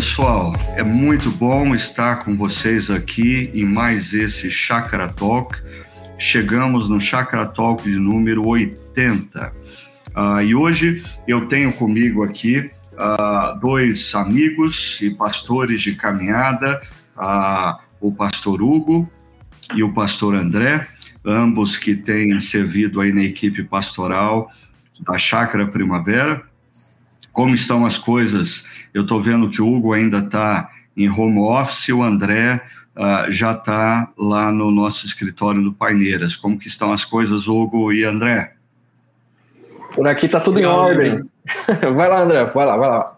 pessoal, é muito bom estar com vocês aqui em mais esse Chakra Talk. Chegamos no Chakra Talk de número 80. Uh, e hoje eu tenho comigo aqui uh, dois amigos e pastores de caminhada, uh, o pastor Hugo e o pastor André, ambos que têm servido aí na equipe pastoral da Chácara Primavera. Como estão as coisas? Eu estou vendo que o Hugo ainda está em home office, o André uh, já está lá no nosso escritório do Paineiras. Como que estão as coisas, Hugo e André? Por aqui está tudo em ordem. vai lá, André, vai lá, vai lá.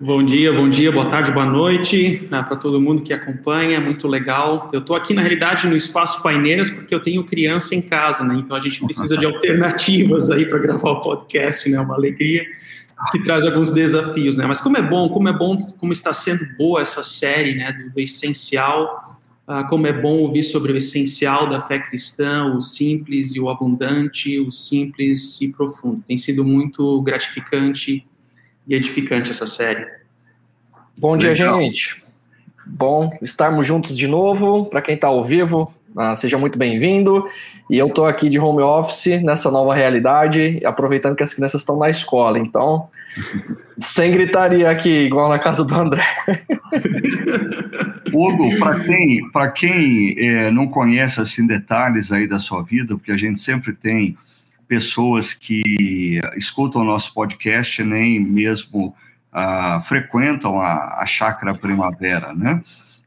Bom dia, bom dia, boa tarde, boa noite né, para todo mundo que acompanha, muito legal. Eu estou aqui, na realidade, no Espaço Paineiras porque eu tenho criança em casa, né? Então a gente precisa de alternativas aí para gravar o podcast, né? Uma alegria que traz alguns desafios, né? Mas como é bom, como é bom, como está sendo boa essa série, né? Do essencial, ah, como é bom ouvir sobre o essencial da fé cristã, o simples e o abundante, o simples e profundo. Tem sido muito gratificante e edificante essa série. Bom dia, Legal. gente. Bom estarmos juntos de novo. Para quem está ao vivo, uh, seja muito bem-vindo. E eu estou aqui de home office nessa nova realidade, aproveitando que as crianças estão na escola. Então, sem gritaria aqui, igual na casa do André. Hugo, para quem, pra quem é, não conhece assim detalhes aí da sua vida, porque a gente sempre tem pessoas que escutam o nosso podcast nem mesmo uh, frequentam a, a chácara primavera, né?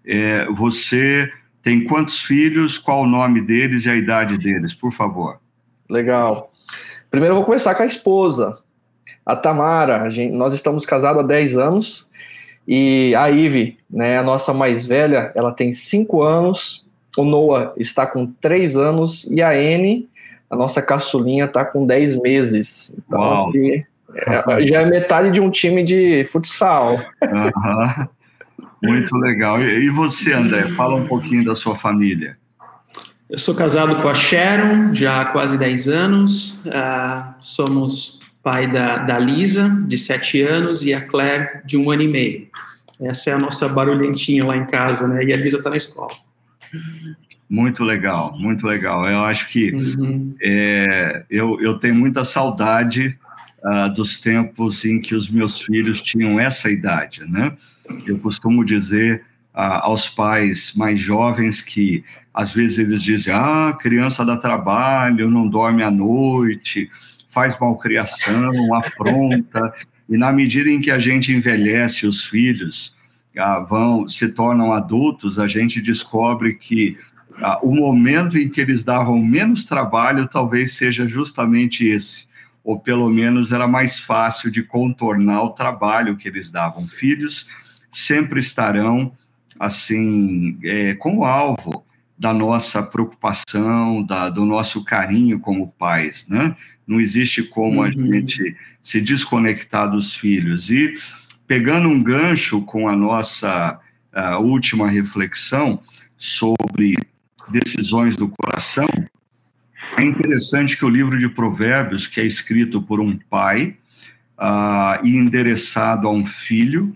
É, você tem quantos filhos, qual o nome deles e a idade deles, por favor? Legal. Primeiro eu vou começar com a esposa, a Tamara. A gente, nós estamos casados há 10 anos e a Ive, né, a nossa mais velha, ela tem 5 anos, o Noah está com 3 anos e a Anne a nossa caçulinha está com 10 meses. Então, aqui, é, já é metade de um time de futsal. Uhum. Muito legal. E você, André, fala um pouquinho da sua família. Eu sou casado com a Sharon já há quase 10 anos. Uh, somos pai da, da Lisa, de 7 anos, e a Claire, de um ano e meio. Essa é a nossa barulhentinha lá em casa, né? E a Lisa está na escola. Muito legal, muito legal. Eu acho que uhum. é, eu, eu tenho muita saudade uh, dos tempos em que os meus filhos tinham essa idade, né? Eu costumo dizer uh, aos pais mais jovens que às vezes eles dizem: ah, criança dá trabalho, não dorme à noite, faz malcriação, apronta. e na medida em que a gente envelhece os filhos, uh, vão se tornam adultos, a gente descobre que ah, o momento em que eles davam menos trabalho talvez seja justamente esse, ou pelo menos era mais fácil de contornar o trabalho que eles davam. Filhos sempre estarão assim é, com o alvo da nossa preocupação, da, do nosso carinho como pais, né? Não existe como uhum. a gente se desconectar dos filhos. E pegando um gancho com a nossa a última reflexão sobre decisões do coração, é interessante que o livro de Provérbios, que é escrito por um pai uh, e endereçado a um filho,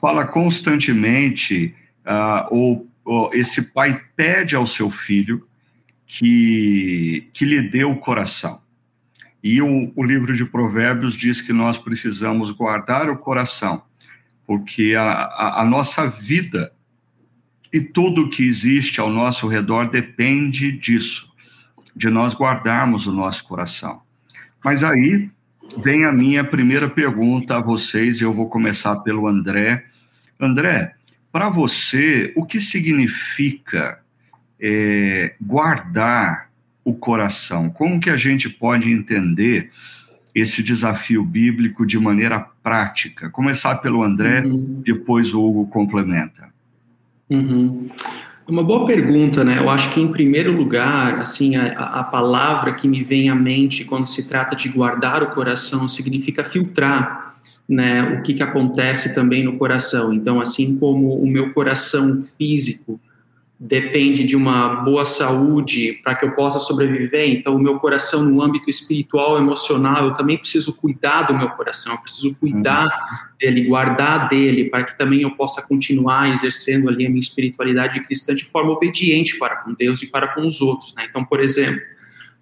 fala constantemente, uh, ou, ou, esse pai pede ao seu filho que, que lhe dê o coração. E o, o livro de Provérbios diz que nós precisamos guardar o coração, porque a, a, a nossa vida e tudo que existe ao nosso redor depende disso, de nós guardarmos o nosso coração. Mas aí vem a minha primeira pergunta a vocês, e eu vou começar pelo André. André, para você, o que significa é, guardar o coração? Como que a gente pode entender esse desafio bíblico de maneira prática? Começar pelo André, uhum. depois o Hugo complementa. Uhum. Uma boa pergunta, né? Eu acho que, em primeiro lugar, assim, a, a, palavra que me vem à mente quando se trata de guardar o coração significa filtrar, né? O que, que acontece também no coração. Então, assim como o meu coração físico depende de uma boa saúde para que eu possa sobreviver. Então, o meu coração, no âmbito espiritual, emocional, eu também preciso cuidar do meu coração, eu preciso cuidar uhum. dele, guardar dele, para que também eu possa continuar exercendo ali a minha espiritualidade cristã de forma obediente para com Deus e para com os outros. Né? Então, por exemplo,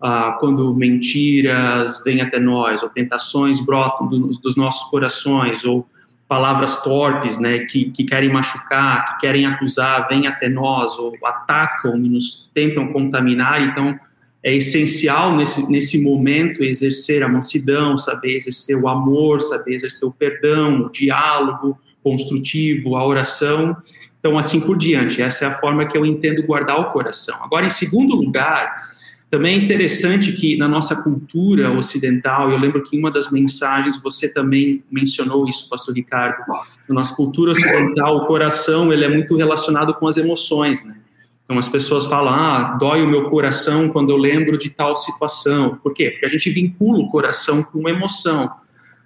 ah, quando mentiras vêm até nós, ou tentações brotam do, dos nossos corações, ou palavras torpes, né, que, que querem machucar, que querem acusar, vêm até nós, ou atacam nos tentam contaminar, então é essencial nesse, nesse momento exercer a mansidão, saber exercer o amor, saber exercer o perdão, o diálogo construtivo, a oração, então assim por diante. Essa é a forma que eu entendo guardar o coração. Agora, em segundo lugar, também é interessante que na nossa cultura ocidental, eu lembro que em uma das mensagens você também mencionou isso, pastor Ricardo, na nossa cultura ocidental, o coração ele é muito relacionado com as emoções, né? Então as pessoas falam, ah, dói o meu coração quando eu lembro de tal situação. Por quê? Porque a gente vincula o coração com uma emoção.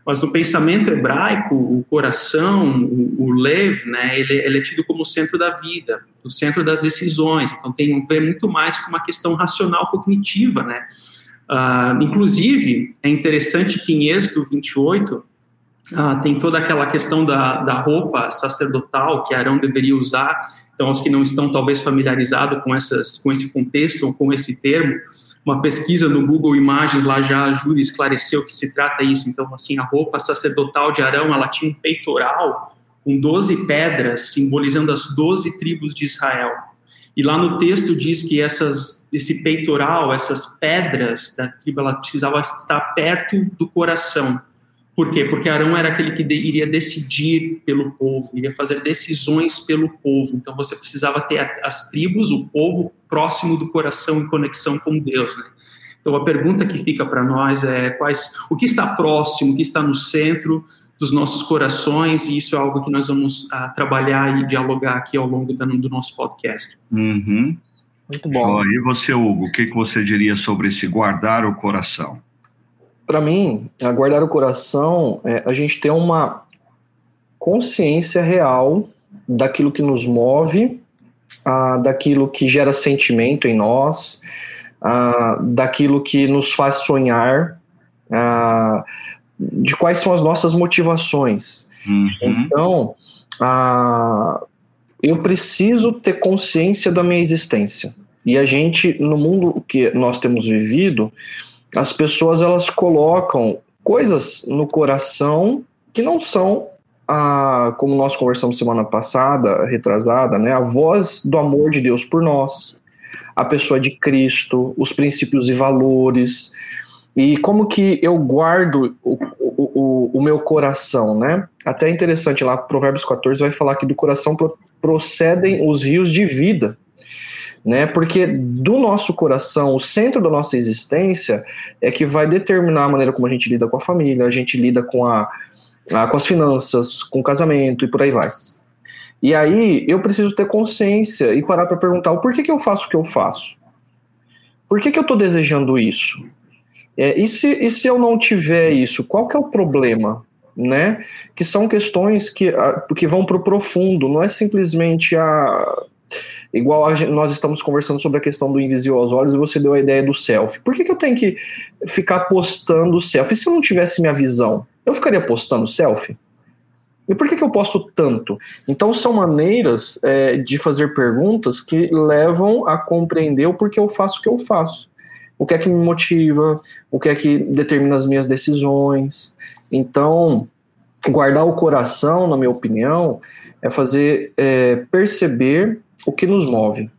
Mas no pensamento hebraico, o coração, o, o lev, né, ele, ele, é tido como o centro da vida, o centro das decisões. Então tem a ver muito mais com uma questão racional cognitiva, né? Uh, inclusive, é interessante que em Êxodo 28 uh, ah, tem toda aquela questão da, da roupa sacerdotal que Arão deveria usar. Então, os que não estão talvez familiarizados com, essas, com esse contexto ou com esse termo, uma pesquisa no Google Imagens lá já ajuda a esclarecer o que se trata isso. Então, assim, a roupa sacerdotal de Arão, ela tinha um peitoral com 12 pedras, simbolizando as 12 tribos de Israel. E lá no texto diz que essas, esse peitoral, essas pedras da tribo, ela precisava estar perto do coração. Por quê? Porque Arão era aquele que de, iria decidir pelo povo, iria fazer decisões pelo povo. Então você precisava ter a, as tribos, o povo, próximo do coração em conexão com Deus. Né? Então a pergunta que fica para nós é quais, o que está próximo, o que está no centro dos nossos corações, e isso é algo que nós vamos uh, trabalhar e dialogar aqui ao longo do, do nosso podcast. Uhum. Muito bom. E você, Hugo, o que, que você diria sobre esse guardar o coração? Para mim, guardar o coração é a gente ter uma consciência real daquilo que nos move, ah, daquilo que gera sentimento em nós, ah, daquilo que nos faz sonhar, ah, de quais são as nossas motivações. Uhum. Então, eu preciso ter consciência da minha existência. E a gente, no mundo que nós temos vivido, as pessoas elas colocam coisas no coração que não são a, como nós conversamos semana passada, retrasada, né, a voz do amor de Deus por nós, a pessoa de Cristo, os princípios e valores, e como que eu guardo o, o, o, o meu coração, né? Até interessante lá, Provérbios 14 vai falar que do coração procedem os rios de vida né? Porque do nosso coração, o centro da nossa existência é que vai determinar a maneira como a gente lida com a família, a gente lida com, a, a, com as finanças, com o casamento e por aí vai. E aí eu preciso ter consciência e parar para perguntar o porquê que eu faço o que eu faço? Por que, que eu estou desejando isso? É, e, se, e se eu não tiver isso, qual que é o problema? Né? Que são questões que, que vão para o profundo, não é simplesmente a Igual gente, nós estamos conversando sobre a questão do invisível aos olhos e você deu a ideia do selfie. Por que, que eu tenho que ficar postando selfie? Se eu não tivesse minha visão, eu ficaria postando selfie? E por que, que eu posto tanto? Então, são maneiras é, de fazer perguntas que levam a compreender o porquê eu faço o que eu faço. O que é que me motiva, o que é que determina as minhas decisões. Então, guardar o coração, na minha opinião, é fazer é, perceber o que nos move.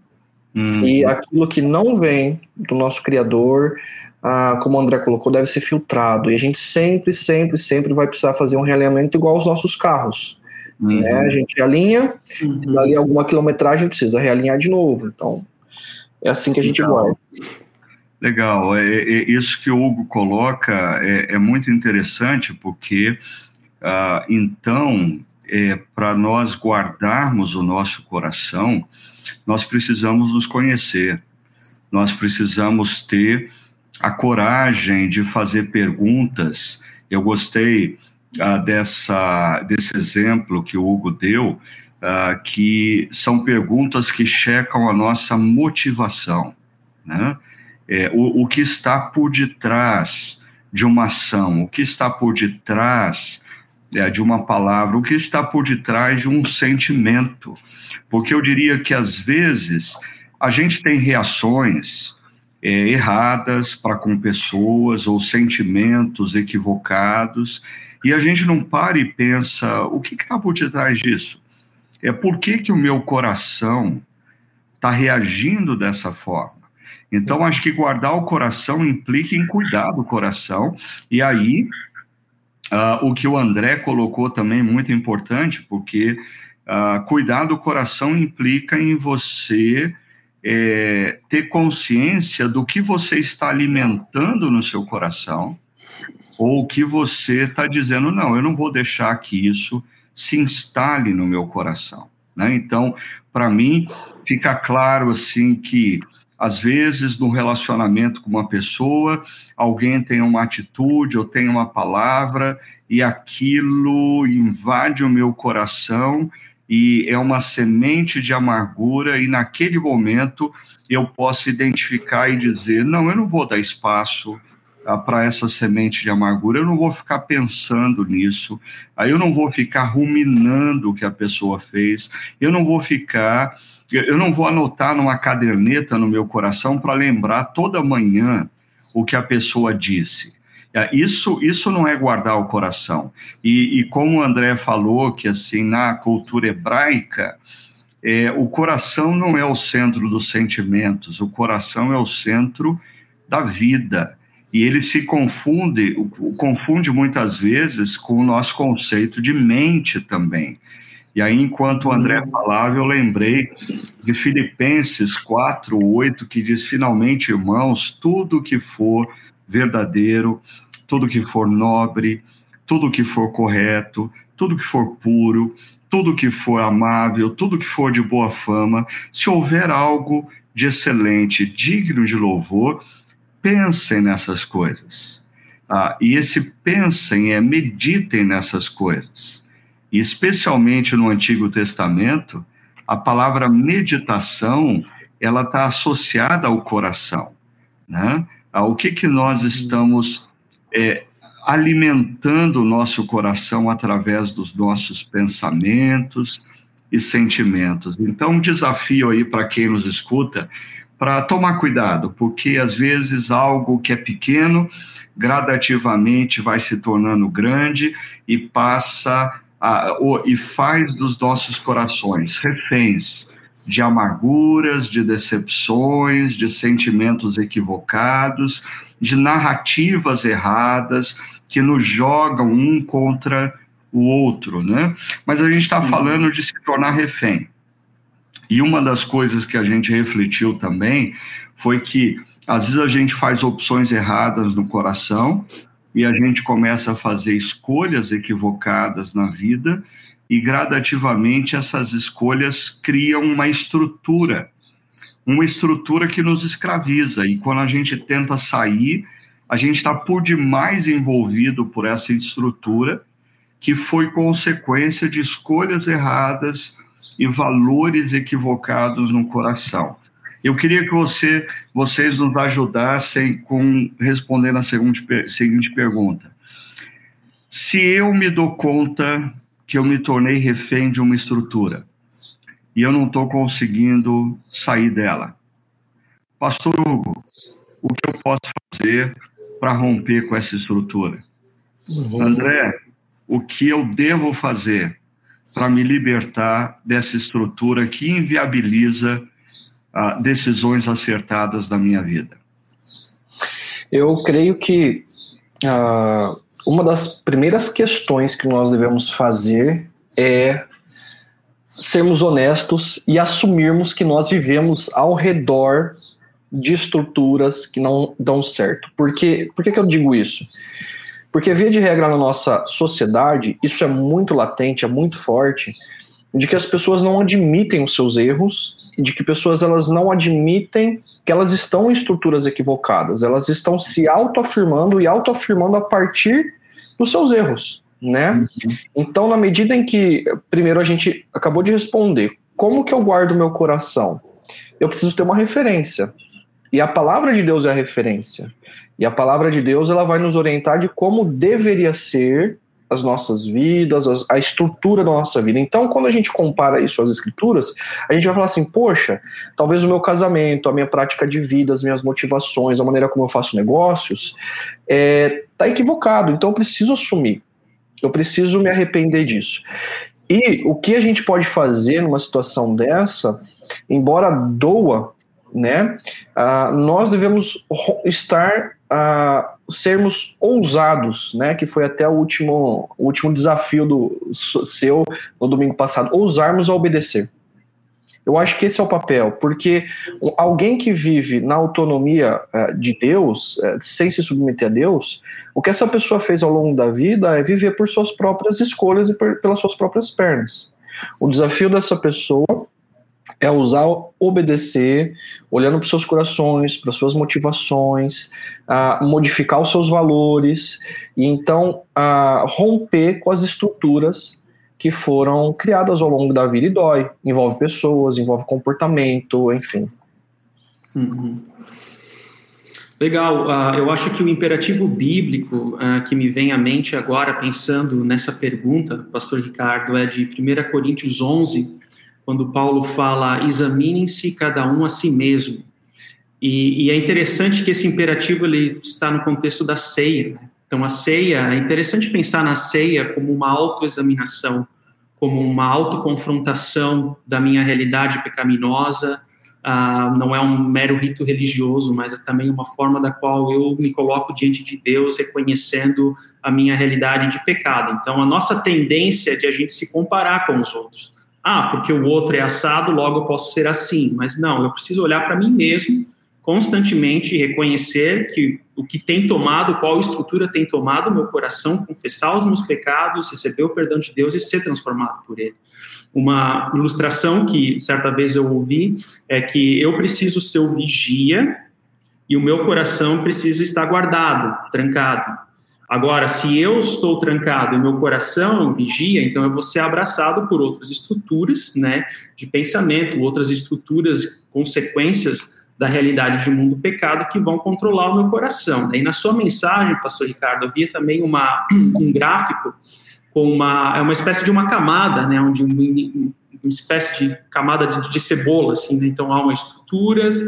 Hum. E aquilo que não vem do nosso Criador, ah, como o André colocou, deve ser filtrado. E a gente sempre, sempre, sempre vai precisar fazer um realinhamento igual aos nossos carros. Uhum. Né? A gente alinha, uhum. dali alguma quilometragem precisa realinhar de novo. Então, é assim que a gente Legal. guarda. Legal. É, é, isso que o Hugo coloca é, é muito interessante, porque ah, então é, para nós guardarmos o nosso coração, nós precisamos nos conhecer, nós precisamos ter a coragem de fazer perguntas. Eu gostei ah, dessa, desse exemplo que o Hugo deu, uh, que são perguntas que checam a nossa motivação, né? É, o, o que está por detrás de uma ação, o que está por detrás de uma palavra, o que está por detrás de um sentimento. Porque eu diria que, às vezes, a gente tem reações é, erradas para com pessoas ou sentimentos equivocados, e a gente não para e pensa: o que está por detrás disso? É por que, que o meu coração está reagindo dessa forma? Então, acho que guardar o coração implica em cuidar do coração, e aí uh, o que o André colocou também é muito importante, porque uh, cuidar do coração implica em você é, ter consciência do que você está alimentando no seu coração, ou que você está dizendo, não, eu não vou deixar que isso se instale no meu coração. Né? Então, para mim, fica claro assim que às vezes no relacionamento com uma pessoa, alguém tem uma atitude ou tem uma palavra e aquilo invade o meu coração e é uma semente de amargura e naquele momento eu posso identificar e dizer, não, eu não vou dar espaço ah, para essa semente de amargura, eu não vou ficar pensando nisso, aí eu não vou ficar ruminando o que a pessoa fez, eu não vou ficar, eu não vou anotar numa caderneta no meu coração para lembrar toda manhã o que a pessoa disse. Isso, isso não é guardar o coração. E, e como o André falou, que assim, na cultura hebraica, é, o coração não é o centro dos sentimentos, o coração é o centro da vida e ele se confunde, confunde muitas vezes com o nosso conceito de mente também. E aí, enquanto o André uhum. falava, eu lembrei de Filipenses 4, 8, que diz: finalmente, irmãos, tudo que for verdadeiro, tudo que for nobre, tudo que for correto, tudo que for puro, tudo que for amável, tudo que for de boa fama, se houver algo de excelente, digno de louvor, pensem nessas coisas. Ah, e esse pensem é meditem nessas coisas. Especialmente no Antigo Testamento, a palavra meditação ela está associada ao coração, né? Ah, o que que nós estamos é, alimentando o nosso coração através dos nossos pensamentos e sentimentos. Então, um desafio aí para quem nos escuta para tomar cuidado, porque às vezes algo que é pequeno gradativamente vai se tornando grande e passa a, e faz dos nossos corações reféns de amarguras, de decepções, de sentimentos equivocados, de narrativas erradas que nos jogam um contra o outro, né? Mas a gente está falando de se tornar refém. E uma das coisas que a gente refletiu também foi que às vezes a gente faz opções erradas no coração e a gente começa a fazer escolhas equivocadas na vida e gradativamente essas escolhas criam uma estrutura, uma estrutura que nos escraviza e quando a gente tenta sair, a gente está por demais envolvido por essa estrutura que foi consequência de escolhas erradas e valores equivocados no coração. Eu queria que você, vocês nos ajudassem com respondendo a seguinte, seguinte pergunta. Se eu me dou conta que eu me tornei refém de uma estrutura e eu não estou conseguindo sair dela, Pastor Hugo, o que eu posso fazer para romper com essa estrutura? Uhum. André, o que eu devo fazer para me libertar dessa estrutura que inviabiliza ah, decisões acertadas da minha vida? Eu creio que ah, uma das primeiras questões que nós devemos fazer é sermos honestos e assumirmos que nós vivemos ao redor de estruturas que não dão certo. Por, quê? Por que, que eu digo isso? Porque, via de regra, na nossa sociedade, isso é muito latente, é muito forte, de que as pessoas não admitem os seus erros de que pessoas elas não admitem que elas estão em estruturas equivocadas, elas estão se autoafirmando e autoafirmando a partir dos seus erros. né? Uhum. Então, na medida em que, primeiro a gente acabou de responder, como que eu guardo meu coração? Eu preciso ter uma referência. E a palavra de Deus é a referência. E a palavra de Deus ela vai nos orientar de como deveria ser as nossas vidas, a estrutura da nossa vida. Então, quando a gente compara isso às escrituras, a gente vai falar assim: poxa, talvez o meu casamento, a minha prática de vida, as minhas motivações, a maneira como eu faço negócios, está é, equivocado. Então, eu preciso assumir. Eu preciso me arrepender disso. E o que a gente pode fazer numa situação dessa, embora doa, né, uh, nós devemos estar, uh, sermos ousados, né, que foi até o último, o último desafio do seu no domingo passado, ousarmos a obedecer. Eu acho que esse é o papel, porque alguém que vive na autonomia uh, de Deus, uh, sem se submeter a Deus, o que essa pessoa fez ao longo da vida é viver por suas próprias escolhas e por, pelas suas próprias pernas. O desafio dessa pessoa é usar obedecer, olhando para os seus corações, para suas motivações, uh, modificar os seus valores, e então uh, romper com as estruturas que foram criadas ao longo da vida e dói. Envolve pessoas, envolve comportamento, enfim. Uhum. Legal, uh, eu acho que o imperativo bíblico uh, que me vem à mente agora, pensando nessa pergunta, Pastor Ricardo, é de 1 Coríntios 11, quando Paulo fala: examinem-se cada um a si mesmo. E, e, é interessante que esse imperativo ele está no contexto da ceia. Né? Então, a ceia, é interessante pensar na ceia como uma autoexaminação, como uma autoconfrontação da minha realidade pecaminosa. Uh, não é um mero rito religioso, mas é também uma forma da qual eu me coloco diante de Deus, reconhecendo a minha realidade de pecado. Então, a nossa tendência é de a gente se comparar com os outros. Ah, porque o outro é assado, logo eu posso ser assim. Mas não, eu preciso olhar para mim mesmo constantemente reconhecer que o que tem tomado, qual estrutura tem tomado meu coração, confessar os meus pecados, receber o perdão de Deus e ser transformado por ele. Uma ilustração que certa vez eu ouvi é que eu preciso ser o vigia e o meu coração precisa estar guardado, trancado. Agora, se eu estou trancado e meu coração vigia, então eu vou ser abraçado por outras estruturas, né, de pensamento, outras estruturas, consequências da realidade de um mundo pecado que vão controlar o meu coração. E na sua mensagem, pastor Ricardo, havia também uma, um gráfico com uma, é uma espécie de uma camada, né, onde um, uma espécie de camada de, de cebola, assim, né? então há uma estruturas,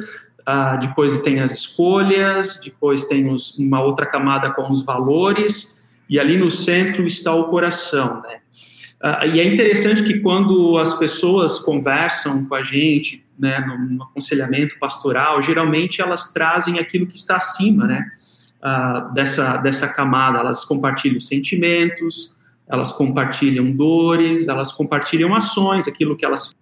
uh, depois tem as escolhas, depois tem os, uma outra camada com os valores, e ali no centro está o coração, né? Uh, e é interessante que quando as pessoas conversam com a gente, né, no, aconselhamento pastoral, geralmente elas trazem aquilo que está acima, né, uh, dessa, dessa camada. Elas compartilham sentimentos, elas compartilham dores, elas compartilham ações, aquilo que elas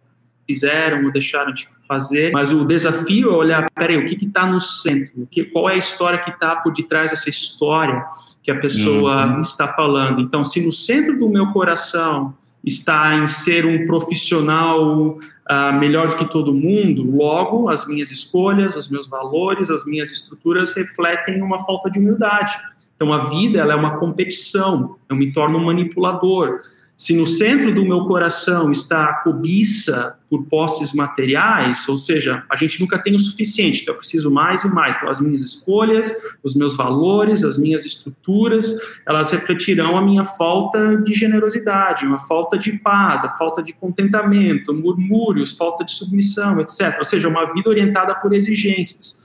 fizeram ou deixaram de fazer. Mas o desafio é olhar, peraí, o que está no centro? O que, qual é a história que está por detrás dessa história que a pessoa uhum. está falando? Então, se no centro do meu coração está em ser um profissional uh, melhor do que todo mundo, logo as minhas escolhas, os meus valores, as minhas estruturas refletem uma falta de humildade. Então a vida ela é uma competição, eu me torno um manipulador. Se no centro do meu coração está a cobiça por posses materiais, ou seja, a gente nunca tem o suficiente, então eu preciso mais e mais. Então, as minhas escolhas, os meus valores, as minhas estruturas, elas refletirão a minha falta de generosidade, uma falta de paz, a falta de contentamento, murmúrios, falta de submissão, etc. Ou seja, uma vida orientada por exigências.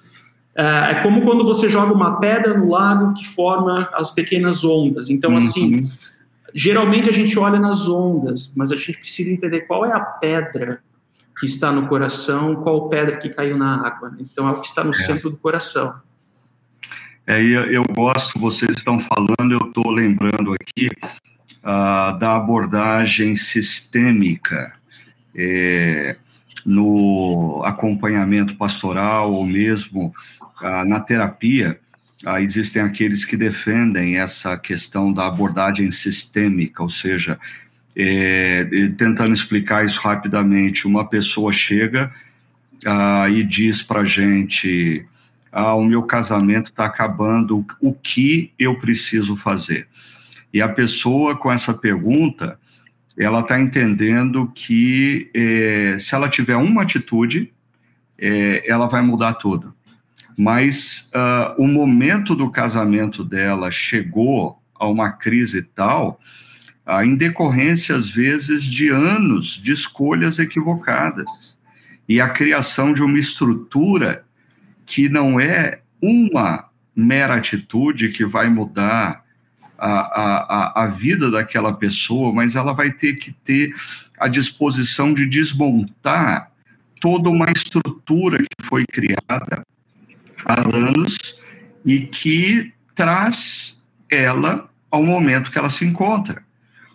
É, é como quando você joga uma pedra no lago que forma as pequenas ondas. Então, assim uhum. Geralmente a gente olha nas ondas, mas a gente precisa entender qual é a pedra que está no coração, qual pedra que caiu na água. Então é o que está no é. centro do coração. É, eu gosto, vocês estão falando, eu estou lembrando aqui uh, da abordagem sistêmica é, no acompanhamento pastoral ou mesmo uh, na terapia ah, existem aqueles que defendem essa questão da abordagem sistêmica, ou seja, é, tentando explicar isso rapidamente, uma pessoa chega ah, e diz para gente: ah, o meu casamento está acabando, o que eu preciso fazer? E a pessoa com essa pergunta, ela está entendendo que é, se ela tiver uma atitude, é, ela vai mudar tudo. Mas uh, o momento do casamento dela chegou a uma crise tal, uh, em decorrência, às vezes, de anos de escolhas equivocadas e a criação de uma estrutura que não é uma mera atitude que vai mudar a, a, a vida daquela pessoa, mas ela vai ter que ter a disposição de desmontar toda uma estrutura que foi criada há anos e que traz ela ao momento que ela se encontra.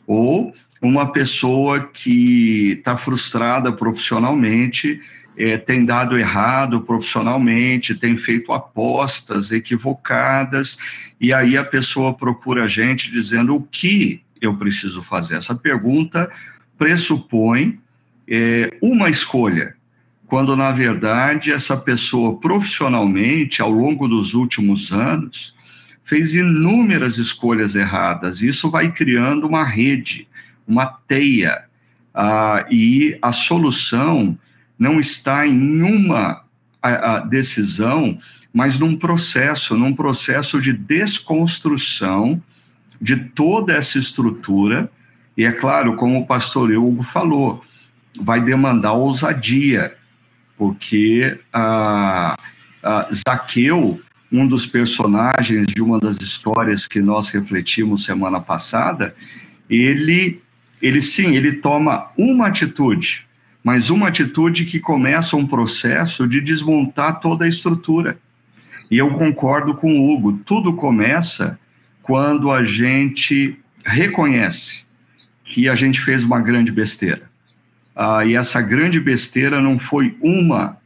Ou uma pessoa que está frustrada profissionalmente, é, tem dado errado profissionalmente, tem feito apostas equivocadas, e aí a pessoa procura a gente dizendo o que eu preciso fazer. Essa pergunta pressupõe é, uma escolha, quando na verdade essa pessoa profissionalmente, ao longo dos últimos anos, fez inúmeras escolhas erradas. Isso vai criando uma rede, uma teia, ah, e a solução não está em uma a, a decisão, mas num processo, num processo de desconstrução de toda essa estrutura. E é claro, como o pastor Hugo falou, vai demandar ousadia, porque a, a Zaqueu, um dos personagens de uma das histórias que nós refletimos semana passada, ele, ele sim, ele toma uma atitude, mas uma atitude que começa um processo de desmontar toda a estrutura. E eu concordo com o Hugo, tudo começa quando a gente reconhece que a gente fez uma grande besteira. Ah, e essa grande besteira não foi uma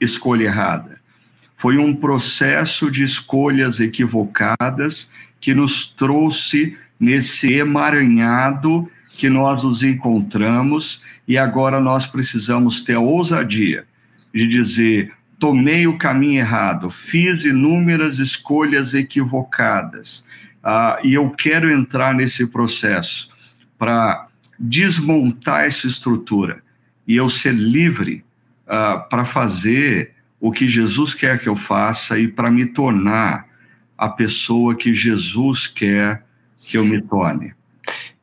escolha errada, foi um processo de escolhas equivocadas que nos trouxe nesse emaranhado que nós nos encontramos e agora nós precisamos ter a ousadia de dizer: tomei o caminho errado, fiz inúmeras escolhas equivocadas, uh, e eu quero entrar nesse processo para desmontar essa estrutura e eu ser livre uh, para fazer o que Jesus quer que eu faça e para me tornar a pessoa que Jesus quer que eu me torne.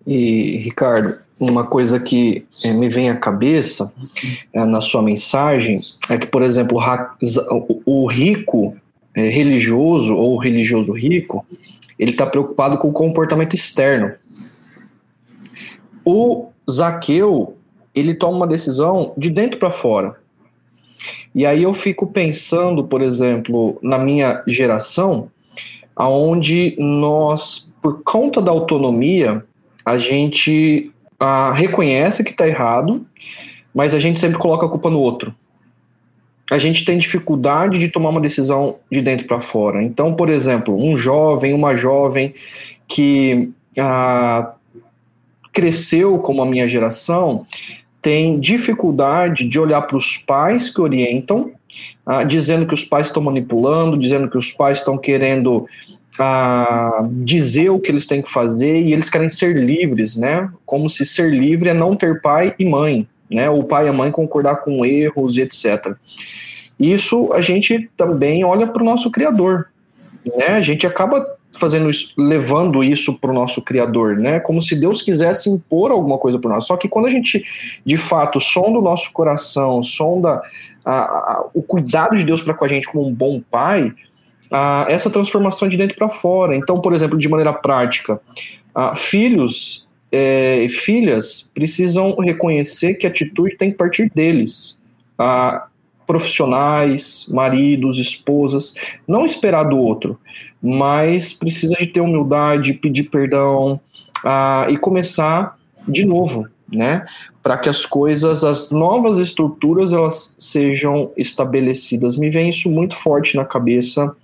E, Ricardo, uma coisa que é, me vem à cabeça é, na sua mensagem é que, por exemplo, o, o rico é, religioso ou religioso rico, ele está preocupado com o comportamento externo. O Zaqueu, ele toma uma decisão de dentro para fora. E aí eu fico pensando, por exemplo, na minha geração, aonde nós, por conta da autonomia, a gente ah, reconhece que está errado, mas a gente sempre coloca a culpa no outro. A gente tem dificuldade de tomar uma decisão de dentro para fora. Então, por exemplo, um jovem, uma jovem que ah, cresceu como a minha geração tem dificuldade de olhar para os pais que orientam, ah, dizendo que os pais estão manipulando, dizendo que os pais estão querendo a dizer o que eles têm que fazer e eles querem ser livres, né? Como se ser livre é não ter pai e mãe, né? O pai e a mãe concordar com erros e etc. Isso a gente também olha para o nosso criador, né? A gente acaba fazendo isso, levando isso para o nosso criador, né? Como se Deus quisesse impor alguma coisa para nós. Só que quando a gente, de fato, sonda o nosso coração, sonda a, a, o cuidado de Deus para com a gente como um bom pai, ah, essa transformação de dentro para fora. Então, por exemplo, de maneira prática, filhos é, e filhas precisam reconhecer que a atitude tem que partir deles. Profissionais, maridos, esposas, não esperar do outro, mas precisa de ter humildade, pedir perdão ah, e começar de novo, né? Para que as coisas, as novas estruturas, elas sejam estabelecidas. Me vem isso muito forte na cabeça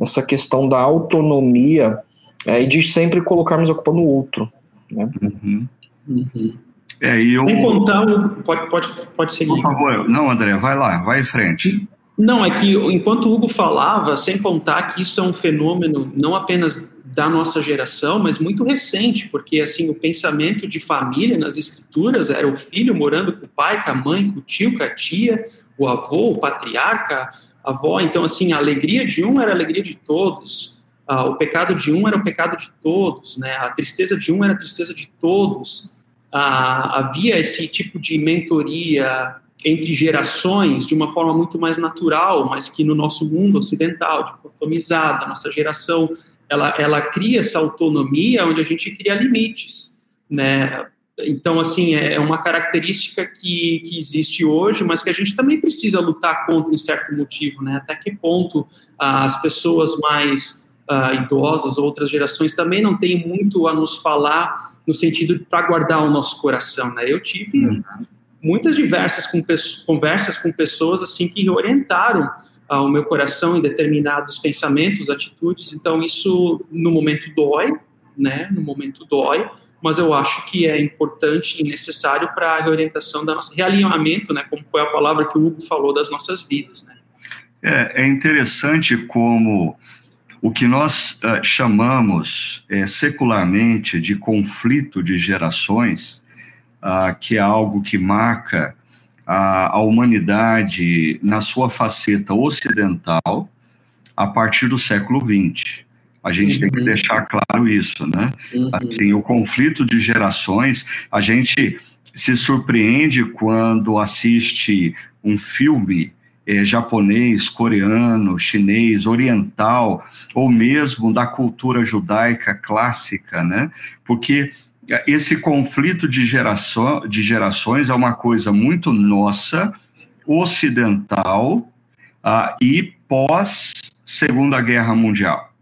essa questão da autonomia é, e de sempre colocarmos a culpa no outro. Né? Uhum. Uhum. É, eu... Sem contar, pode, pode, pode seguir. Por favor, não, André, vai lá, vai em frente. Não, é que enquanto o Hugo falava, sem contar que isso é um fenômeno não apenas da nossa geração, mas muito recente, porque assim o pensamento de família nas escrituras era o filho morando com o pai, com a mãe, com o tio, com a tia, o avô, o patriarca, a avó. Então assim, a alegria de um era a alegria de todos. Ah, o pecado de um era o pecado de todos, né? A tristeza de um era a tristeza de todos. Ah, havia esse tipo de mentoria entre gerações de uma forma muito mais natural, mas que no nosso mundo ocidental, dicotomizado, a nossa geração, ela, ela cria essa autonomia onde a gente cria limites, né? Então, assim, é uma característica que, que existe hoje, mas que a gente também precisa lutar contra em certo motivo, né? Até que ponto as pessoas mais uh, idosas, outras gerações, também não têm muito a nos falar no sentido para guardar o nosso coração, né? Eu tive... Uhum muitas diversas com, conversas com pessoas assim que orientaram ah, o meu coração em determinados pensamentos, atitudes. Então isso no momento dói, né? No momento dói, mas eu acho que é importante e necessário para a reorientação da nossa realinhamento, né? Como foi a palavra que o Hugo falou das nossas vidas, né? É, é interessante como o que nós uh, chamamos é, secularmente de conflito de gerações uh, que é algo que marca a, a humanidade na sua faceta ocidental a partir do século XX. A gente uhum. tem que uhum. deixar claro isso, né? Uhum. Assim, o conflito de gerações, a gente se surpreende quando assiste um filme é, japonês, coreano, chinês, oriental, ou mesmo da cultura judaica clássica, né? Porque esse conflito de, geração, de gerações é uma coisa muito nossa, ocidental uh, e pós Segunda Guerra Mundial.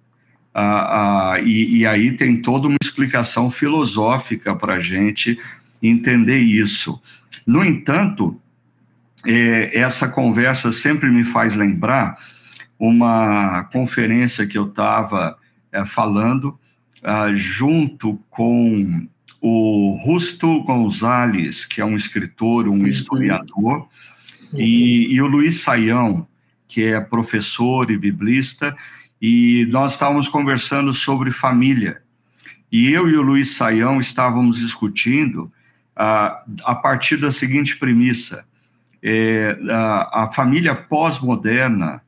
Uh, uh, e, e, aí tem toda uma explicação filosófica para a gente entender isso. No entanto, é, essa conversa sempre me faz lembrar uma conferência que eu estava é, falando junto com o Rusto Gonzalez, que é um escritor, um historiador, e, e, o Luiz Saião, que é professor e biblista, e nós estávamos conversando sobre família. E eu e o Luiz Saião estávamos discutindo ah, a partir da seguinte premissa: é, a, a família pós-moderna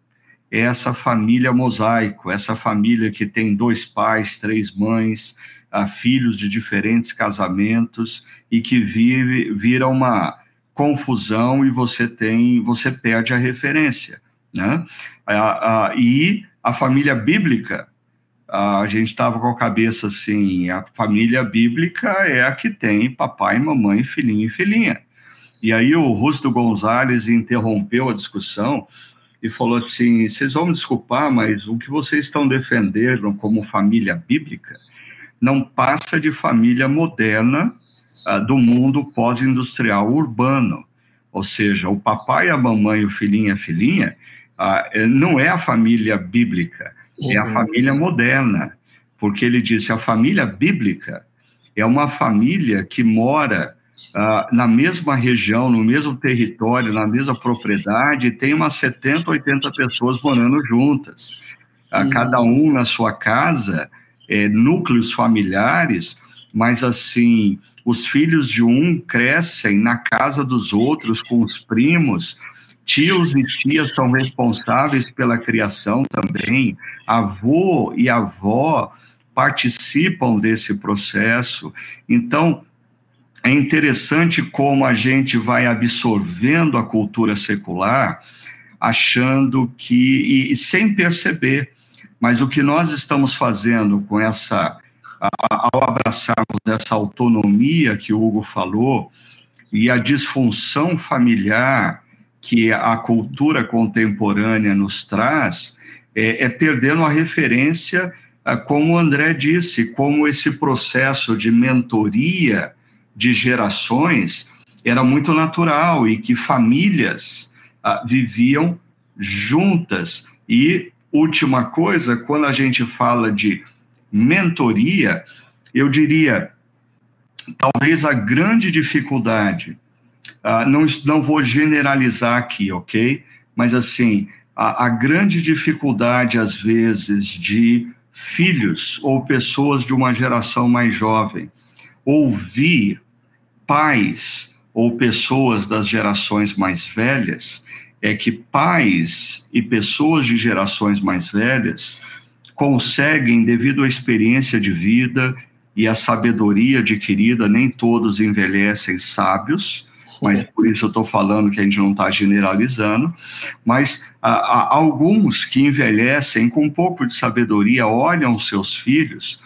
é essa família mosaico, essa família que tem dois pais, três mães, a filhos de diferentes casamentos e que vive, vira uma confusão e você tem, você perde a referência, né? A, a, e a família bíblica, a gente estava com a cabeça assim, a família bíblica é a que tem papai, mamãe, filhinho e filhinha. E aí o Rusto Gonzalez interrompeu a discussão e falou assim: vocês vão me desculpar, mas o que vocês estão defendendo como família bíblica não passa de família moderna uh, do mundo pós-industrial urbano. Ou seja, o papai, a mamãe, o filhinho e a filhinha uh, não é a família bíblica, é a uhum. família moderna. Porque ele disse: a família bíblica é uma família que mora uh, na mesma região, no mesmo território, na mesma propriedade, tem umas 70, 80 pessoas morando juntas. Uhum. Cada um na sua casa, é, núcleos familiares, mas assim, os filhos de um crescem na casa dos outros com os primos, tios e tias são responsáveis pela criação também, avô e avó participam desse processo. Então, é interessante como a gente vai absorvendo a cultura secular, achando que, e, e sem perceber, mas o que nós estamos fazendo com essa, ao abraçarmos essa autonomia que o Hugo falou, e a disfunção familiar que a cultura contemporânea nos traz, é, é perdendo a referência, como o André disse, como esse processo de mentoria de gerações era muito natural e que famílias ah, viviam juntas e última coisa, quando a gente fala de mentoria, eu diria, talvez a grande dificuldade, uh, não, não vou generalizar aqui, ok? Mas assim, a, a grande dificuldade, às vezes, de filhos ou pessoas de uma geração mais jovem, ouvir pais ou pessoas das gerações mais velhas, é que pais e pessoas de gerações mais velhas conseguem, devido à experiência de vida e à sabedoria adquirida, nem todos envelhecem sábios, mas por isso eu estou falando que a gente não está generalizando, mas há, alguns que envelhecem com um pouco de sabedoria olham seus filhos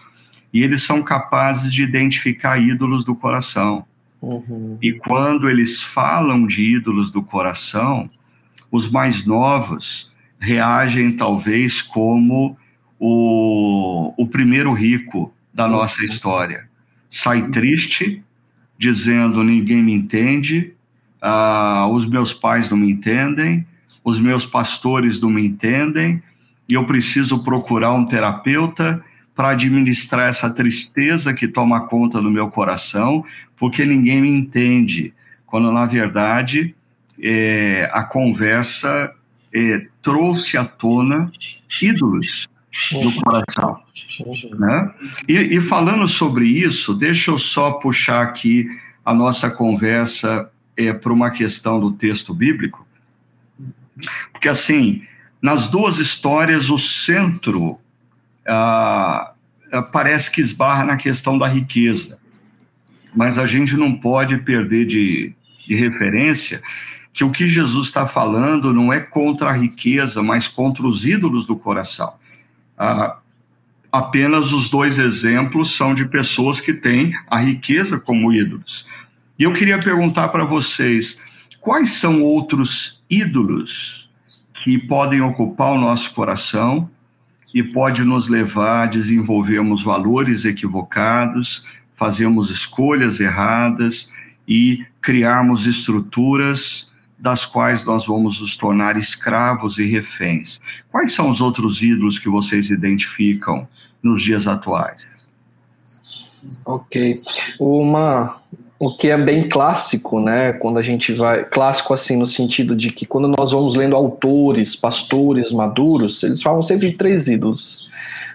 e eles são capazes de identificar ídolos do coração. Uhum. E quando eles falam de ídolos do coração, os mais novos reagem talvez como o, o primeiro rico da nossa uhum. história. Sai triste, dizendo: ninguém me entende, uh, os meus pais não me entendem, os meus pastores não me entendem, e eu preciso procurar um terapeuta para administrar essa tristeza que toma conta do meu coração, porque ninguém me entende. Quando, na verdade, é, a conversa é, trouxe à tona ídolos do coração. Né? E, e, falando sobre isso, deixa eu só puxar aqui a nossa conversa é, para uma questão do texto bíblico, porque assim, nas duas histórias, o centro ah, parece que esbarra na questão da riqueza, mas a gente não pode perder de, de referência que o que Jesus está falando não é contra a riqueza, mas contra os ídolos do coração. Ah, apenas os dois exemplos são de pessoas que têm a riqueza como ídolos. E eu queria perguntar para vocês: quais são outros ídolos que podem ocupar o nosso coração e pode nos levar a desenvolvermos valores equivocados, fazermos escolhas erradas e criarmos estruturas das quais nós vamos nos tornar escravos e reféns. Quais são os outros ídolos que vocês identificam nos dias atuais? Ok. Uma, o que é bem clássico, né? Quando a gente vai. Clássico, assim, no sentido de que quando nós vamos lendo autores, pastores maduros, eles falam sempre de três ídolos: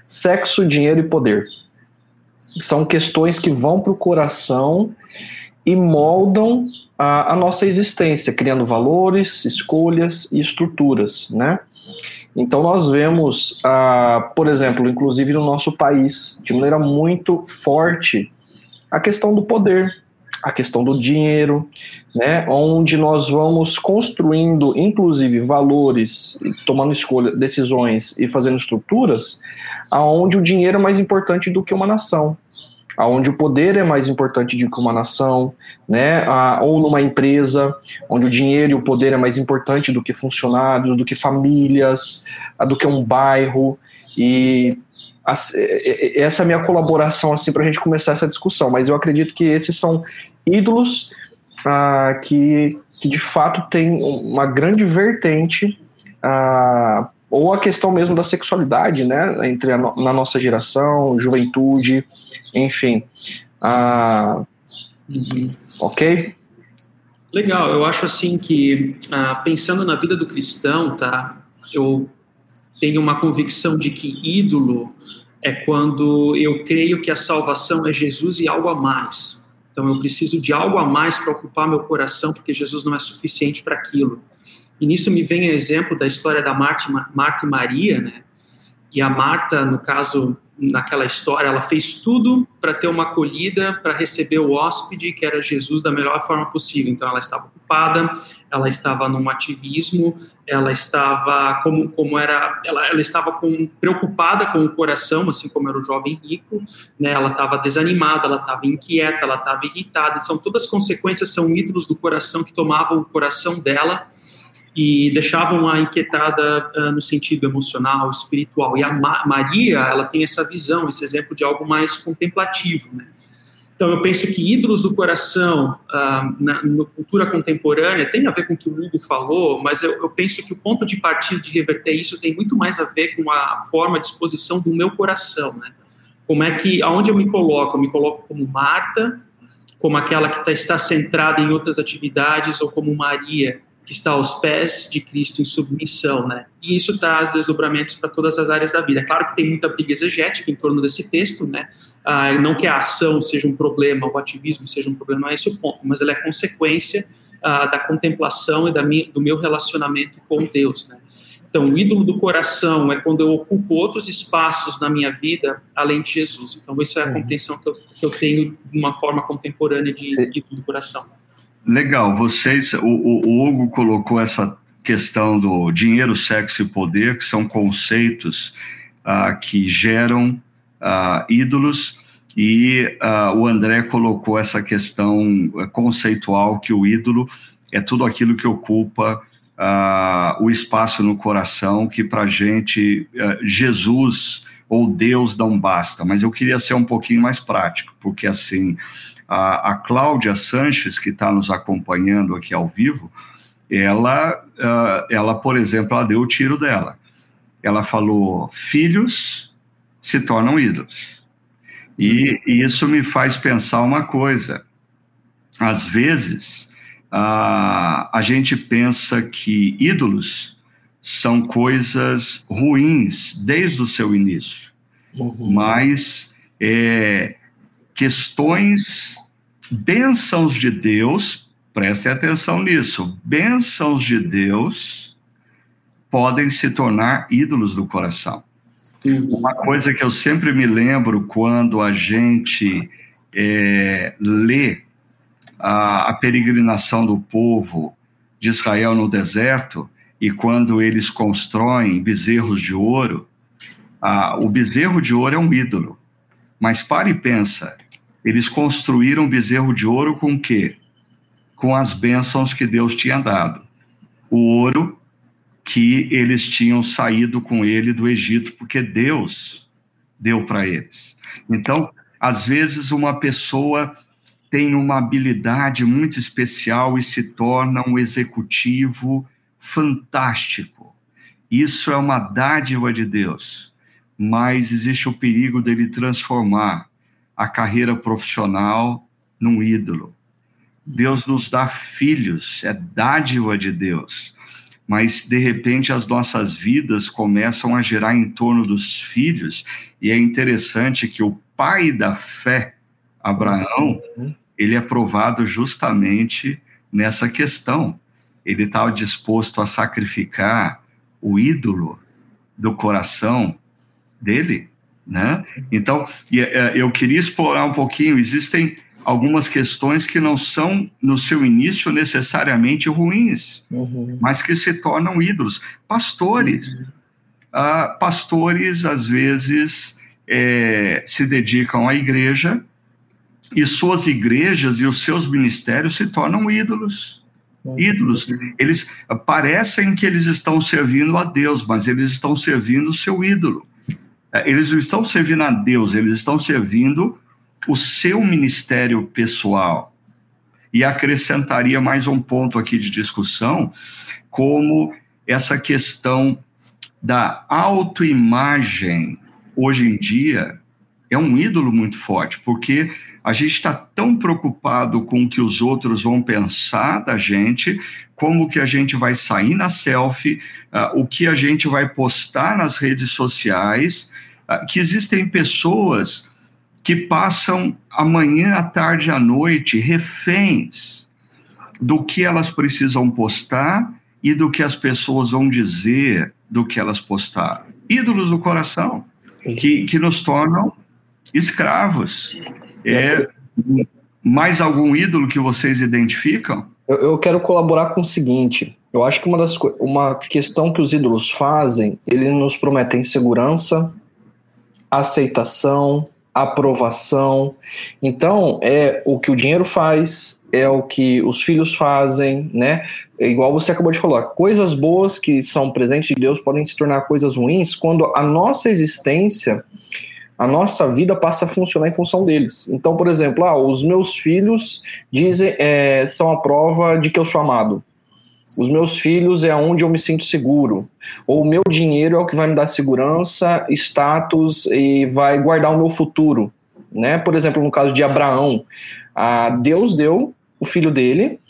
sexo, dinheiro e poder. São questões que vão para o coração e moldam a, a nossa existência, criando valores, escolhas e estruturas, né? Então nós vemos, ah, por exemplo, inclusive no nosso país, de maneira muito forte, a questão do poder, a questão do dinheiro, né, onde nós vamos construindo, inclusive, valores, tomando escolha, decisões e fazendo estruturas, aonde o dinheiro é mais importante do que uma nação onde o poder é mais importante do que uma nação, né? ou numa empresa, onde o dinheiro e o poder é mais importante do que funcionários, do que famílias, do que um bairro. E essa é a minha colaboração assim para a gente começar essa discussão. Mas eu acredito que esses são ídolos ah, que, que de fato tem uma grande vertente ah, ou a questão mesmo da sexualidade, né, entre a, na nossa geração, juventude, enfim. Ah. Ok? Legal, eu acho assim que, ah, pensando na vida do cristão, tá, eu tenho uma convicção de que ídolo é quando eu creio que a salvação é Jesus e algo a mais. Então eu preciso de algo a mais para ocupar meu coração, porque Jesus não é suficiente para aquilo. E nisso me vem o exemplo da história da Marta, Marta e Maria, né? E a Marta, no caso, naquela história, ela fez tudo para ter uma acolhida, para receber o hóspede, que era Jesus, da melhor forma possível. Então, ela estava ocupada, ela estava num ativismo, ela estava como, como era, ela, ela estava com, preocupada com o coração, assim como era o jovem rico, né? Ela estava desanimada, ela estava inquieta, ela estava irritada. São todas consequências, são ídolos do coração que tomavam o coração dela e deixavam a inquietada uh, no sentido emocional, espiritual. E a Ma Maria, ela tem essa visão, esse exemplo de algo mais contemplativo, né? Então, eu penso que ídolos do coração uh, na, na, cultura contemporânea tem a ver com o que o Hugo falou, mas eu, eu, penso que o ponto de partida de reverter isso tem muito mais a ver com a forma de exposição do meu coração, né? Como é que, aonde eu me coloco? Eu me coloco como Marta, como aquela que tá, está centrada em outras atividades, ou como Maria, que está aos pés de Cristo em submissão, né? E isso traz desdobramentos para todas as áreas da vida. É claro que tem muita briga exegética em torno desse texto, né? Ah, não que a ação seja um problema, o ativismo seja um problema, não é esse o ponto, mas ela é consequência ah, da contemplação e da minha, do meu relacionamento com Deus, né? Então, o ídolo do coração é quando eu ocupo outros espaços na minha vida além de Jesus. Então, essa é a uhum. compreensão que eu, que eu tenho de uma forma contemporânea de ídolo do coração. Legal, vocês, o, o, Hugo colocou essa questão do dinheiro, sexo e poder, que são conceitos ah, que geram ah, ídolos, e ah, o André colocou essa questão eh, conceitual que o ídolo é tudo aquilo que ocupa o espaço no coração, que para gente eh, Jesus ou Deus não basta. Mas eu queria ser um pouquinho mais prático, porque assim a, a Cláudia Sanches, que está nos acompanhando aqui ao vivo, ela, uh, ela, por exemplo, ela deu o tiro dela. Ela falou: filhos se tornam ídolos. E, e isso me faz pensar uma coisa. Às vezes, uh, a gente pensa que ídolos são coisas ruins desde o seu início, uhum. mas é, questões, bênçãos de Deus, prestem atenção nisso, bênçãos de Deus podem se tornar ídolos do coração. Uma coisa que eu sempre me lembro quando a gente é, lê a, a, peregrinação do povo de Israel no deserto e quando eles constroem bezerros de ouro, a, o bezerro de ouro é um ídolo. Mas pare e pensa, eles construíram um bezerro de ouro com o quê? Com as bênçãos que Deus tinha dado. O ouro que eles tinham saído com ele do Egito, porque Deus deu para eles. Então, às vezes, uma pessoa tem uma habilidade muito especial e se torna um executivo fantástico. Isso é uma dádiva de Deus, mas existe o perigo dele transformar a carreira profissional num ídolo. Deus nos dá filhos, é dádiva de Deus. Mas, de repente, as nossas vidas começam a gerar em torno dos filhos, e é interessante que o pai da fé, Abraão, ele é provado justamente nessa questão. Ele estava disposto a sacrificar o ídolo do coração dele né? Então, é, eu queria explorar um pouquinho, existem algumas questões que não são, no seu início, necessariamente ruins, uhum. mas que se tornam ídolos. Pastores. Uhum. Uh, pastores, às vezes, é, se dedicam à igreja e suas igrejas e os seus ministérios se tornam ídolos. Uhum. Ídolos. Eles parecem que eles estão servindo a Deus, mas eles estão servindo o seu ídolo. É, eles não estão servindo a Deus, eles estão servindo o seu ministério pessoal. E acrescentaria mais um ponto aqui de discussão, como essa questão da autoimagem, hoje em dia, é um ídolo muito forte, porque a gente está tão preocupado com o que os outros vão pensar da gente, como que a gente vai sair na selfie, uh, o que a gente vai postar nas redes sociais, uh, que existem pessoas que passam a manhã, à tarde, à noite reféns do que elas precisam postar e do que as pessoas vão dizer do que elas postaram. Ídolos do coração, que, que nos tornam escravos. É mais algum ídolo que vocês identificam? Eu, eu, quero colaborar com o seguinte. Eu acho que uma, das, uma questão que os ídolos fazem, eles nos prometem segurança, aceitação, aprovação. Então, é o que o dinheiro faz, é o que os filhos fazem, né? É igual você acabou de falar, coisas boas que são presentes de Deus podem se tornar coisas ruins quando a nossa existência a nossa vida passa a funcionar em função deles. Então, por exemplo, ah, os meus filhos dizem é, são a prova de que eu sou amado. Os meus filhos é onde eu me sinto seguro. Ou o meu dinheiro é o que vai me dar segurança, status e vai guardar o meu futuro. Né? Por exemplo, no caso de Abraão, ah, Deus deu o filho dele,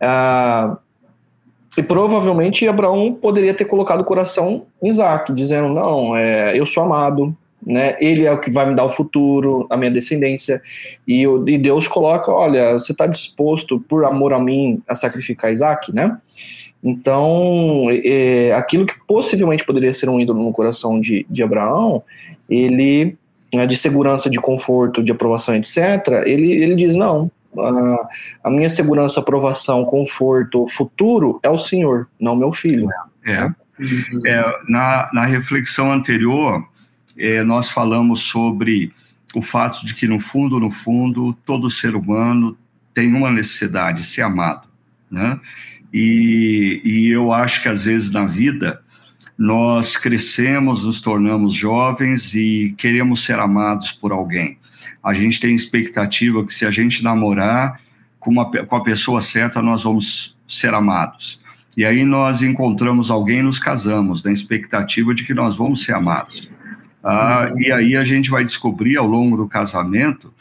ah, E provavelmente Abraão poderia ter colocado o coração em Isaac, dizendo: Não, é, eu sou amado, né? Ele é o que vai me dar o futuro, a minha descendência. E, e Deus coloca: Olha, você está disposto, por amor a mim, a sacrificar Isaac, né? Então, é, aquilo que possivelmente poderia ser um ídolo no coração de, de Abraão, ele, né, de segurança, de conforto, de aprovação, etc., ele, ele diz: Não, a, a, minha segurança, aprovação, conforto, futuro é o Senhor, não meu filho. É. Né? é na, na reflexão anterior, é, nós falamos sobre o fato de que, no fundo, no fundo, todo ser humano tem uma necessidade de ser amado, né? E, e eu acho que, às vezes, na vida, nós crescemos, nos tornamos jovens e queremos ser amados por alguém a gente tem expectativa que se a gente namorar com, uma, com a pessoa certa, nós vamos ser amados. E aí nós encontramos alguém e nos casamos, na expectativa de que nós vamos ser amados. Ah, e aí a gente vai descobrir ao longo do casamento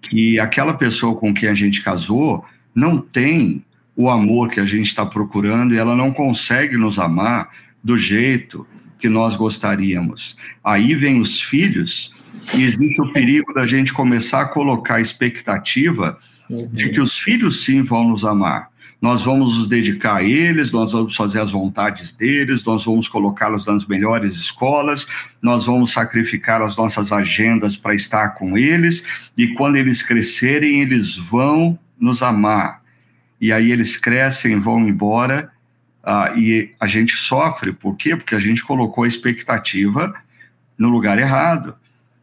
que aquela pessoa com quem a gente casou não tem o amor que a gente está procurando e ela não consegue nos amar do jeito que nós gostaríamos. Aí vem os filhos e existe o perigo da gente começar a colocar expectativa uhum. de que os filhos sim vão nos amar. Nós vamos nos dedicar a eles, nós vamos fazer as vontades deles, nós vamos colocá-los nas melhores escolas, nós vamos sacrificar as nossas agendas para estar com eles, e quando eles crescerem, eles vão nos amar. E aí eles crescem, vão embora, uh, e a gente sofre. Por quê? Porque a gente colocou a expectativa no lugar errado.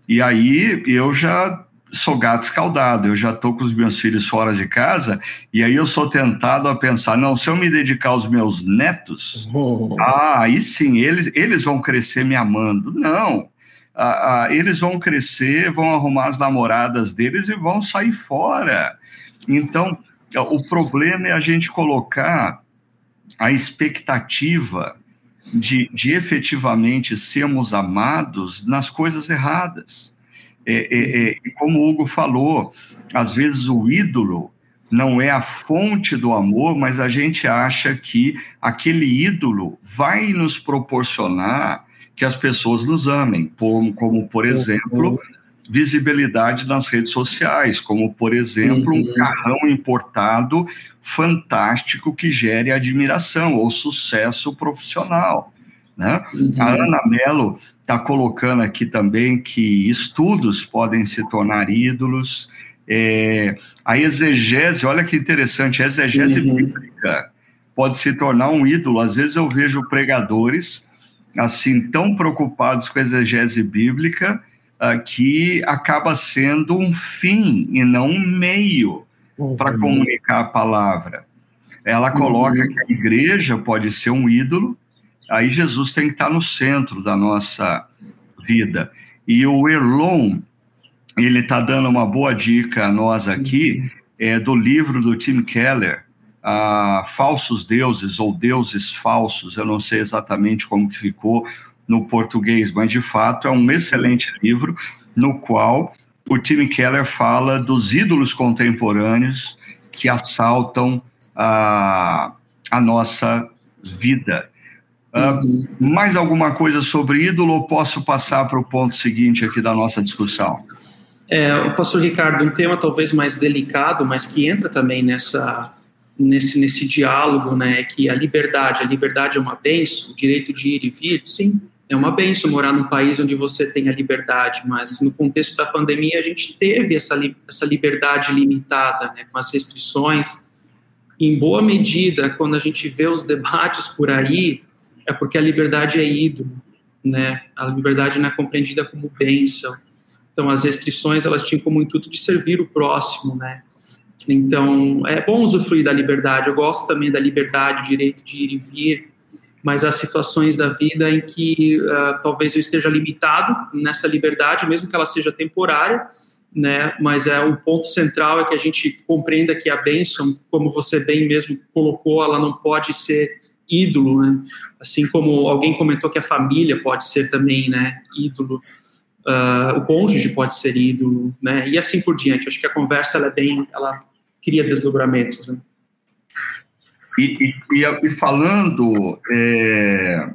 E aí eu já sou gato escaldado, eu já estou com os meus filhos fora de casa, e aí eu sou tentado a pensar, não, se eu me dedicar aos meus netos, oh. ah, aí sim, eles, eles vão crescer me amando. Não, ah, ah, eles vão crescer, vão arrumar as namoradas deles e vão sair fora. Então, o problema é a gente colocar a expectativa de, de efetivamente sermos amados nas coisas erradas. É, é, como o Hugo falou, às vezes o ídolo não é a fonte do amor, mas a gente acha que aquele ídolo vai nos proporcionar que as pessoas nos amem, como, como por exemplo, visibilidade nas redes sociais, como por exemplo, um uhum. carrão importado fantástico que gere admiração ou sucesso profissional. Né? Uhum. A Ana Mello está colocando aqui também que estudos podem se tornar ídolos. É, a exegese, olha que interessante, a exegese uhum. bíblica pode se tornar um ídolo. Às vezes eu vejo pregadores assim tão preocupados com a exegese bíblica uh, que acaba sendo um fim e não um meio uhum. para comunicar a palavra. Ela coloca uhum. que a igreja pode ser um ídolo, aí Jesus tem que estar no centro da nossa vida. E o Erlon, ele está dando uma boa dica a nós aqui, é do livro do Tim Keller, uh, Falsos Deuses ou Deuses Falsos, eu não sei exatamente como que ficou no português, mas de fato é um excelente livro no qual o Tim Keller fala dos ídolos contemporâneos que assaltam a, a nossa vida. Uhum. Mais alguma coisa sobre ídolo ou posso passar para o ponto seguinte aqui da nossa discussão? É, o pastor Ricardo, um tema talvez mais delicado, mas que entra também nessa, nesse, nesse diálogo, né, que a liberdade, a liberdade é uma bênção, o direito de ir e vir, sim, é uma benção morar num país onde você tem a liberdade, mas no contexto da pandemia a gente teve essa, essa liberdade limitada, né, com as restrições. Em boa medida, quando a gente vê os debates por aí, é porque a liberdade é ídolo, né? A liberdade não é compreendida como bênção. Então, as restrições elas tinham como intuito de servir o próximo, né? Então, é bom usufruir da liberdade. Eu gosto também da liberdade, o direito de ir e vir, mas há situações da vida em que uh, talvez eu esteja limitado nessa liberdade, mesmo que ela seja temporária, né? Mas é o ponto central é que a gente compreenda que a bênção, como você bem mesmo colocou, ela não pode ser ídolo, né? Assim como alguém comentou que a família pode ser também, né? Ídolo. Uh, o cônjuge pode ser ídolo, né? E assim por diante. Acho que a conversa ela é bem, ela cria desdobramentos. Né? E, e, e falando é,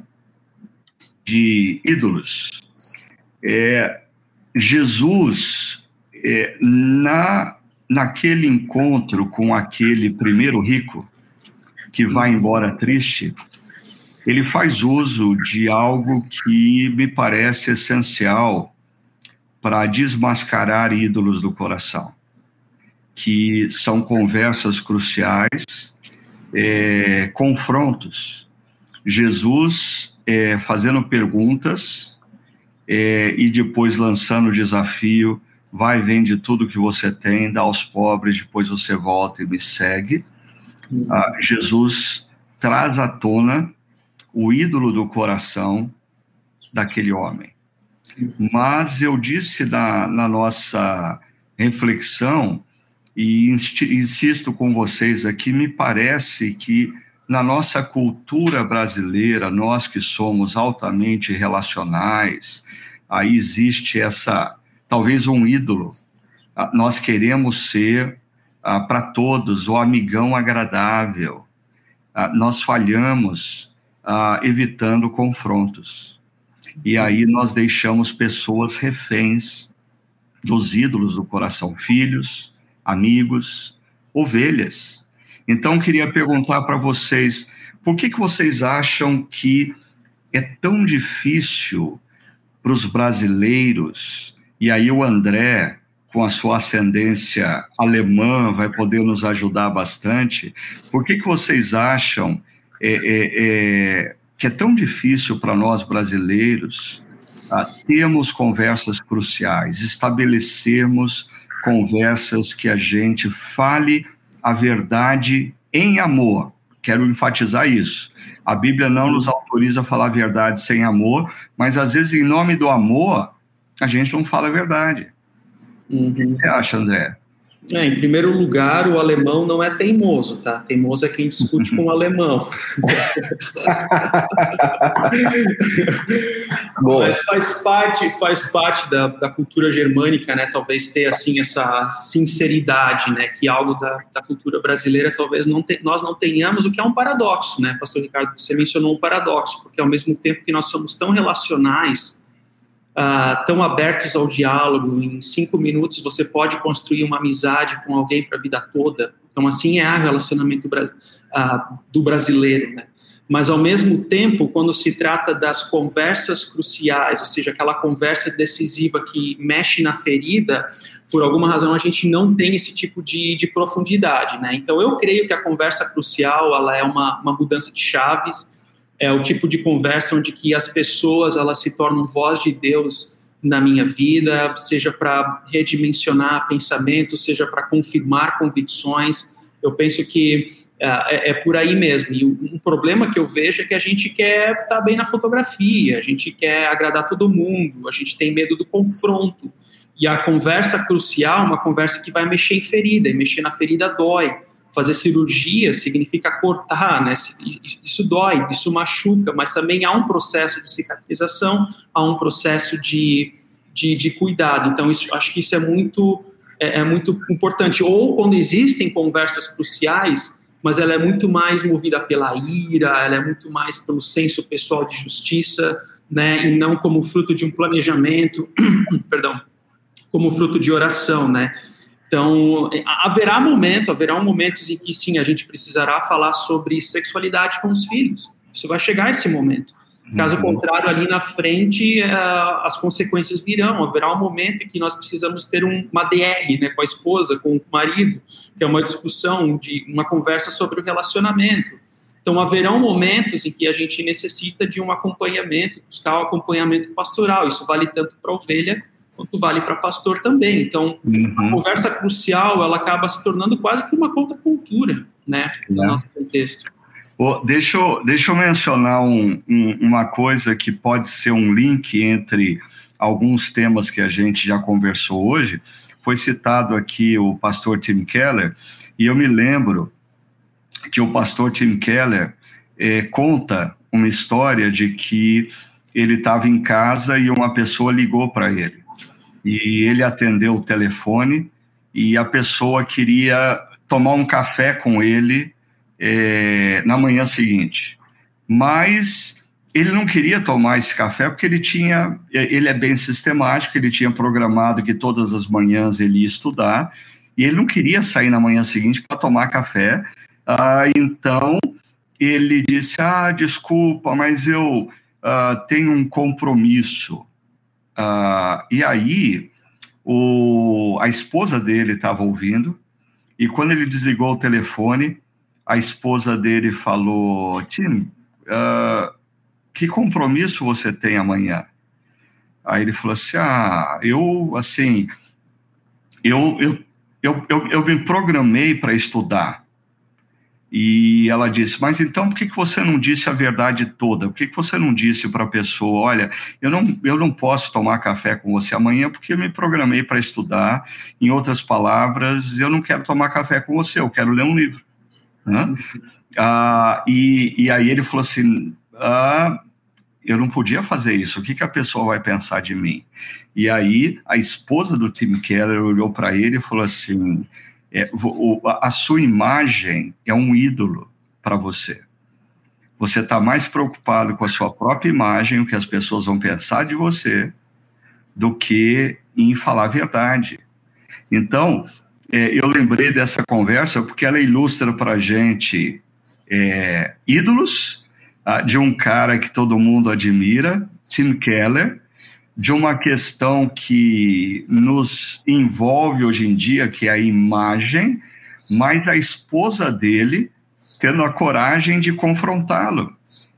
de ídolos, é, Jesus, é, na, naquele encontro com aquele primeiro rico, que vai embora triste, ele faz uso de algo que me parece essencial para desmascarar ídolos do coração, que são conversas cruciais, é, confrontos. Jesus é, fazendo perguntas é, e depois lançando o desafio: vai, vende tudo que você tem, dá aos pobres, depois você volta e me segue. Uhum. Ah, Jesus traz à tona o ídolo do coração daquele homem. Mas eu disse na, na nossa reflexão, e insisto com vocês aqui, me parece que na nossa cultura brasileira, nós que somos altamente relacionais, aí existe essa, talvez um ídolo. Ah, nós queremos ser ah, para todos o amigão agradável. Ah, nós falhamos ah, evitando confrontos. E aí nós deixamos pessoas reféns dos ídolos do coração, filhos, amigos, ovelhas. Então queria perguntar para vocês, por que, que vocês acham que é tão difícil para os brasileiros, e aí o André, com a sua ascendência alemã, vai poder nos ajudar bastante, por que, que vocês acham é, é, é, que é tão difícil para nós brasileiros ah, termos conversas cruciais, estabelecermos conversas que a gente fale a verdade em amor. Quero enfatizar isso. A Bíblia não nos autoriza a falar a verdade sem amor, mas às vezes, em nome do amor, a gente não fala a verdade. Uhum. O que você acha, André? É, em primeiro lugar, o alemão não é teimoso, tá? Teimoso é quem discute com o alemão. Mas faz parte, faz parte da, da, cultura germânica, né? Talvez ter assim essa sinceridade, né? Que algo da, da cultura brasileira talvez não te, nós não tenhamos, o que é um paradoxo, né? Pastor Ricardo, você mencionou um paradoxo, porque ao mesmo tempo que nós somos tão relacionais uh, tão abertos ao diálogo. Em cinco minutos você pode construir uma amizade com alguém para a vida toda. Então, assim é o relacionamento uh, do brasileiro, né? Mas, ao mesmo tempo, quando se trata das conversas cruciais, ou seja, aquela conversa decisiva que mexe na ferida, por alguma razão a gente não tem esse tipo de, de profundidade, né? Então, eu creio que a conversa crucial, ela é uma, uma mudança de chaves, é o tipo de conversa onde que as pessoas elas se tornam voz de Deus na minha vida, seja para redimensionar pensamentos, seja para confirmar convicções. Eu penso que é, é, é, por aí mesmo. E um problema que eu vejo é que a gente quer estar tá bem na fotografia, a gente quer agradar todo mundo, a gente tem medo do confronto. E a conversa crucial, uma conversa que vai mexer em ferida, e mexer na ferida dói fazer cirurgia significa cortar, né? Isso dói, isso machuca, mas também há um processo de cicatrização, há um processo de, de, de cuidado. Então, isso, acho que isso é muito, é, é, muito importante. Ou quando existem conversas cruciais, mas ela é muito mais movida pela ira, ela é muito mais pelo senso pessoal de justiça, né? E não como fruto de um planejamento, perdão, como fruto de oração, né? Então, haverá momento, haverá momentos em que sim, a gente precisará falar sobre sexualidade com os filhos. Isso vai chegar esse momento. Caso uhum. contrário, ali na frente, uh, as consequências virão. Haverá um momento em que nós precisamos ter um, uma DR né, com a esposa, com o marido, que é uma discussão, de uma conversa sobre o relacionamento. Então, haverão momentos em que a gente necessita de um acompanhamento, buscar o um acompanhamento pastoral. Isso vale tanto para a ovelha quanto vale para pastor também. Então, uhum. a conversa crucial, ela acaba se tornando quase que uma contracultura, né, no é. nosso contexto. Oh, deixa, eu, deixa eu mencionar um, um, uma coisa que pode ser um link entre alguns temas que a gente já conversou hoje. Foi citado aqui o pastor Tim Keller, e eu me lembro que o pastor Tim Keller eh, conta uma história de que ele estava em casa e uma pessoa ligou para ele e ele atendeu o telefone e a pessoa queria tomar um café com ele é, na manhã seguinte. Mas ele não queria tomar esse café porque ele tinha, ele é bem sistemático, ele tinha programado que todas as manhãs ele ia estudar e ele não queria sair na manhã seguinte para tomar café. Ah, então ele disse: Ah, desculpa, mas eu ah, tenho um compromisso. Ah, e aí o, a esposa dele estava ouvindo e quando ele desligou o telefone, a esposa dele falou: Tim, uh, que compromisso você tem amanhã? Aí ele falou assim: Ah, eu, assim, eu, eu, eu, eu, eu me programei para estudar. E ela disse: Mas então por que, que você não disse a verdade toda? Por que, que você não disse para a pessoa: Olha, eu não, eu não posso tomar café com você amanhã porque eu me programei para estudar. Em outras palavras, eu não quero tomar café com você, eu quero ler um livro. Né? Ah, e, e aí ele falou assim: ah, eu não podia fazer isso, o que, que a pessoa vai pensar de mim? E aí a esposa do Tim Keller olhou para ele e falou assim: é, o, a sua imagem é um ídolo para você. Você está mais preocupado com a sua própria imagem, o que as pessoas vão pensar de você, do que em falar a verdade. Então, é, eu lembrei dessa conversa porque ela ilustra para a gente é, ídolos ah, de um cara que todo mundo admira, Tim Keller, de uma questão que nos envolve hoje em dia, que é a imagem, mas a esposa dele tendo a coragem de confrontá-lo,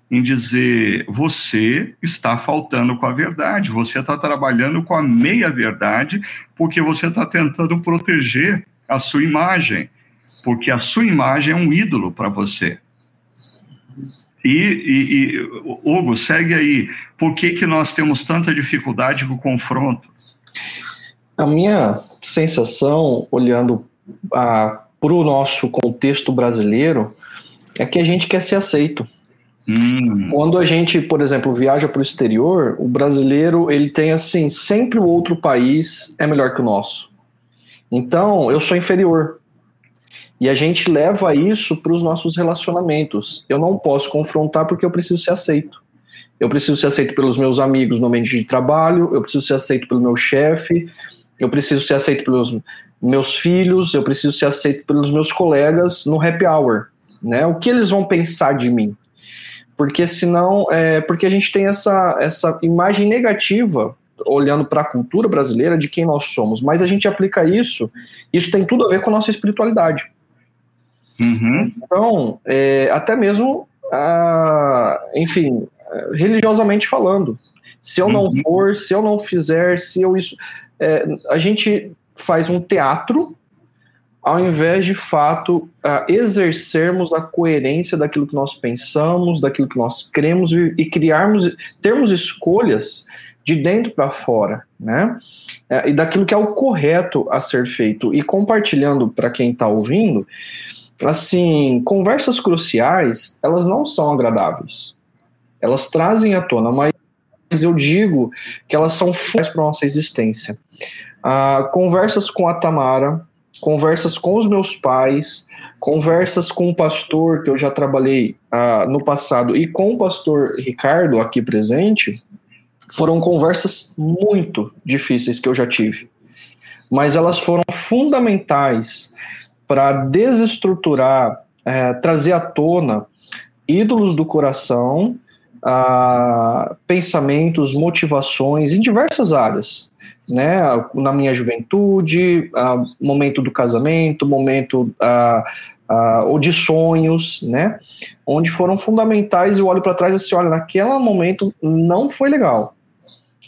em dizer: você está faltando com a verdade, você está trabalhando com a meia-verdade, porque você está tentando proteger a sua imagem, porque a sua imagem é um ídolo para você. E, e, e, Hugo, segue aí. Por que, que nós temos tanta dificuldade com o confronto? A minha sensação, olhando para o nosso contexto brasileiro, é que a gente quer ser aceito. Hum. Quando a gente, por exemplo, viaja para o exterior, o brasileiro ele tem assim sempre o outro país é melhor que o nosso. Então eu sou inferior. E a gente leva isso para os nossos relacionamentos. Eu não posso confrontar porque eu preciso ser aceito. Eu preciso ser aceito pelos meus amigos no ambiente de trabalho, eu preciso ser aceito pelo meu chefe, eu preciso ser aceito pelos meus filhos, eu preciso ser aceito pelos meus colegas no happy hour. Né? O que eles vão pensar de mim? Porque senão, é, porque a gente tem essa, essa imagem negativa olhando para a cultura brasileira de quem nós somos, mas a gente aplica isso, isso tem tudo a ver com a nossa espiritualidade. Uhum. Então, é, até mesmo, ah, enfim, religiosamente falando, se eu não uhum. for, se eu não fizer, se eu isso. É, a gente faz um teatro ao invés de fato uh, exercermos a coerência daquilo que nós pensamos, daquilo que nós cremos e, e criarmos, termos escolhas de dentro para fora, né? É, e daquilo que é o correto a ser feito. E compartilhando para quem está ouvindo, assim, conversas cruciais, elas não são agradáveis. Elas trazem à tona, mas eu digo que elas são fundamentais para nossa existência. Ah, conversas com a Tamara, conversas com os meus pais, conversas com o pastor que eu já trabalhei ah, no passado e com o pastor Ricardo aqui presente, foram conversas muito difíceis que eu já tive. Mas elas foram fundamentais para desestruturar, é, trazer à tona ídolos do coração, pensamentos, motivações em diversas áreas. Né, na minha juventude, momento do casamento, momento ah, ah, ou de sonhos, né, onde foram fundamentais. Eu olho para trás e assim, olha, naquele momento não foi legal,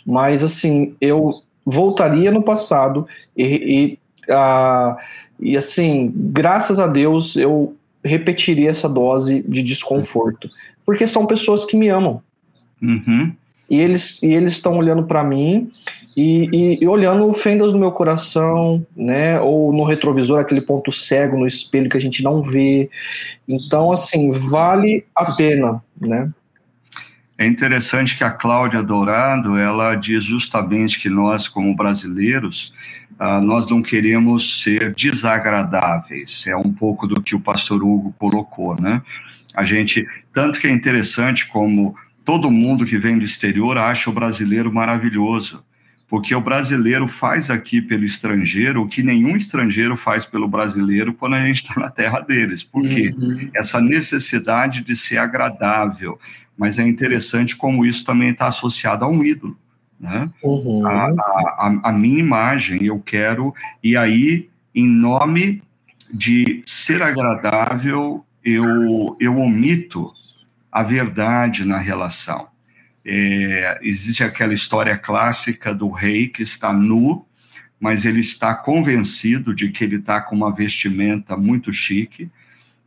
mas assim eu voltaria no passado e, e e assim, graças a Deus, eu repetiria essa dose de desconforto. Porque são pessoas que me amam. Uhum. E eles e eles estão olhando para mim e, e, e, olhando fendas no meu coração, né? Ou no retrovisor, aquele ponto cego no espelho que a gente não vê. Então, assim, vale a pena, né? É interessante que a Cláudia Dourado, ela diz justamente que nós, como brasileiros, uh, nós não queremos ser desagradáveis. É um pouco do que o pastor Hugo colocou, né? A gente, tanto que é interessante como todo mundo que vem do exterior acha o brasileiro maravilhoso, porque o brasileiro faz aqui pelo estrangeiro o que nenhum estrangeiro faz pelo brasileiro quando a gente está na terra deles. Por quê? Uhum. Essa necessidade de ser agradável. Mas é interessante como isso também está associado a um ídolo. Né? Uhum. A, a, a minha imagem, eu quero, e aí, em nome de ser agradável, eu, eu omito a verdade na relação. É, existe aquela história clássica do rei que está nu, mas ele está convencido de que ele está com uma vestimenta muito chique,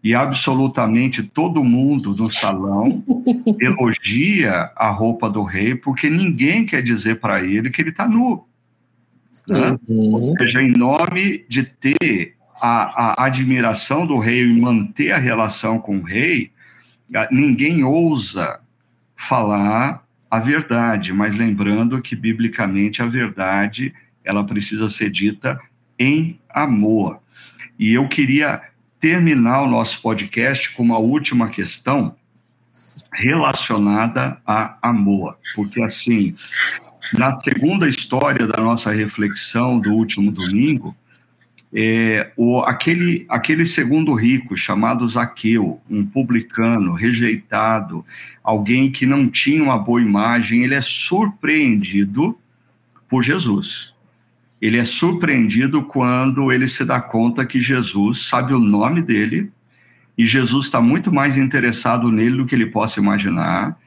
e absolutamente todo mundo no salão elogia a roupa do rei, porque ninguém quer dizer para ele que ele está nu. Né? Uhum. Ou seja, em nome de ter a, a admiração do rei e manter a relação com o rei, ninguém ousa falar a verdade, mas lembrando que biblicamente a verdade ela precisa ser dita em amor. E eu queria terminar o nosso podcast com uma última questão relacionada a amor, porque assim, na segunda história da nossa reflexão do último domingo, é, o, aquele, aquele segundo rico chamado Zaqueu, um publicano, rejeitado, alguém que não tinha uma boa imagem, ele é surpreendido por Jesus. Ele é surpreendido quando ele se dá conta que Jesus sabe o nome dele e Jesus está muito mais interessado nele do que ele possa imaginar.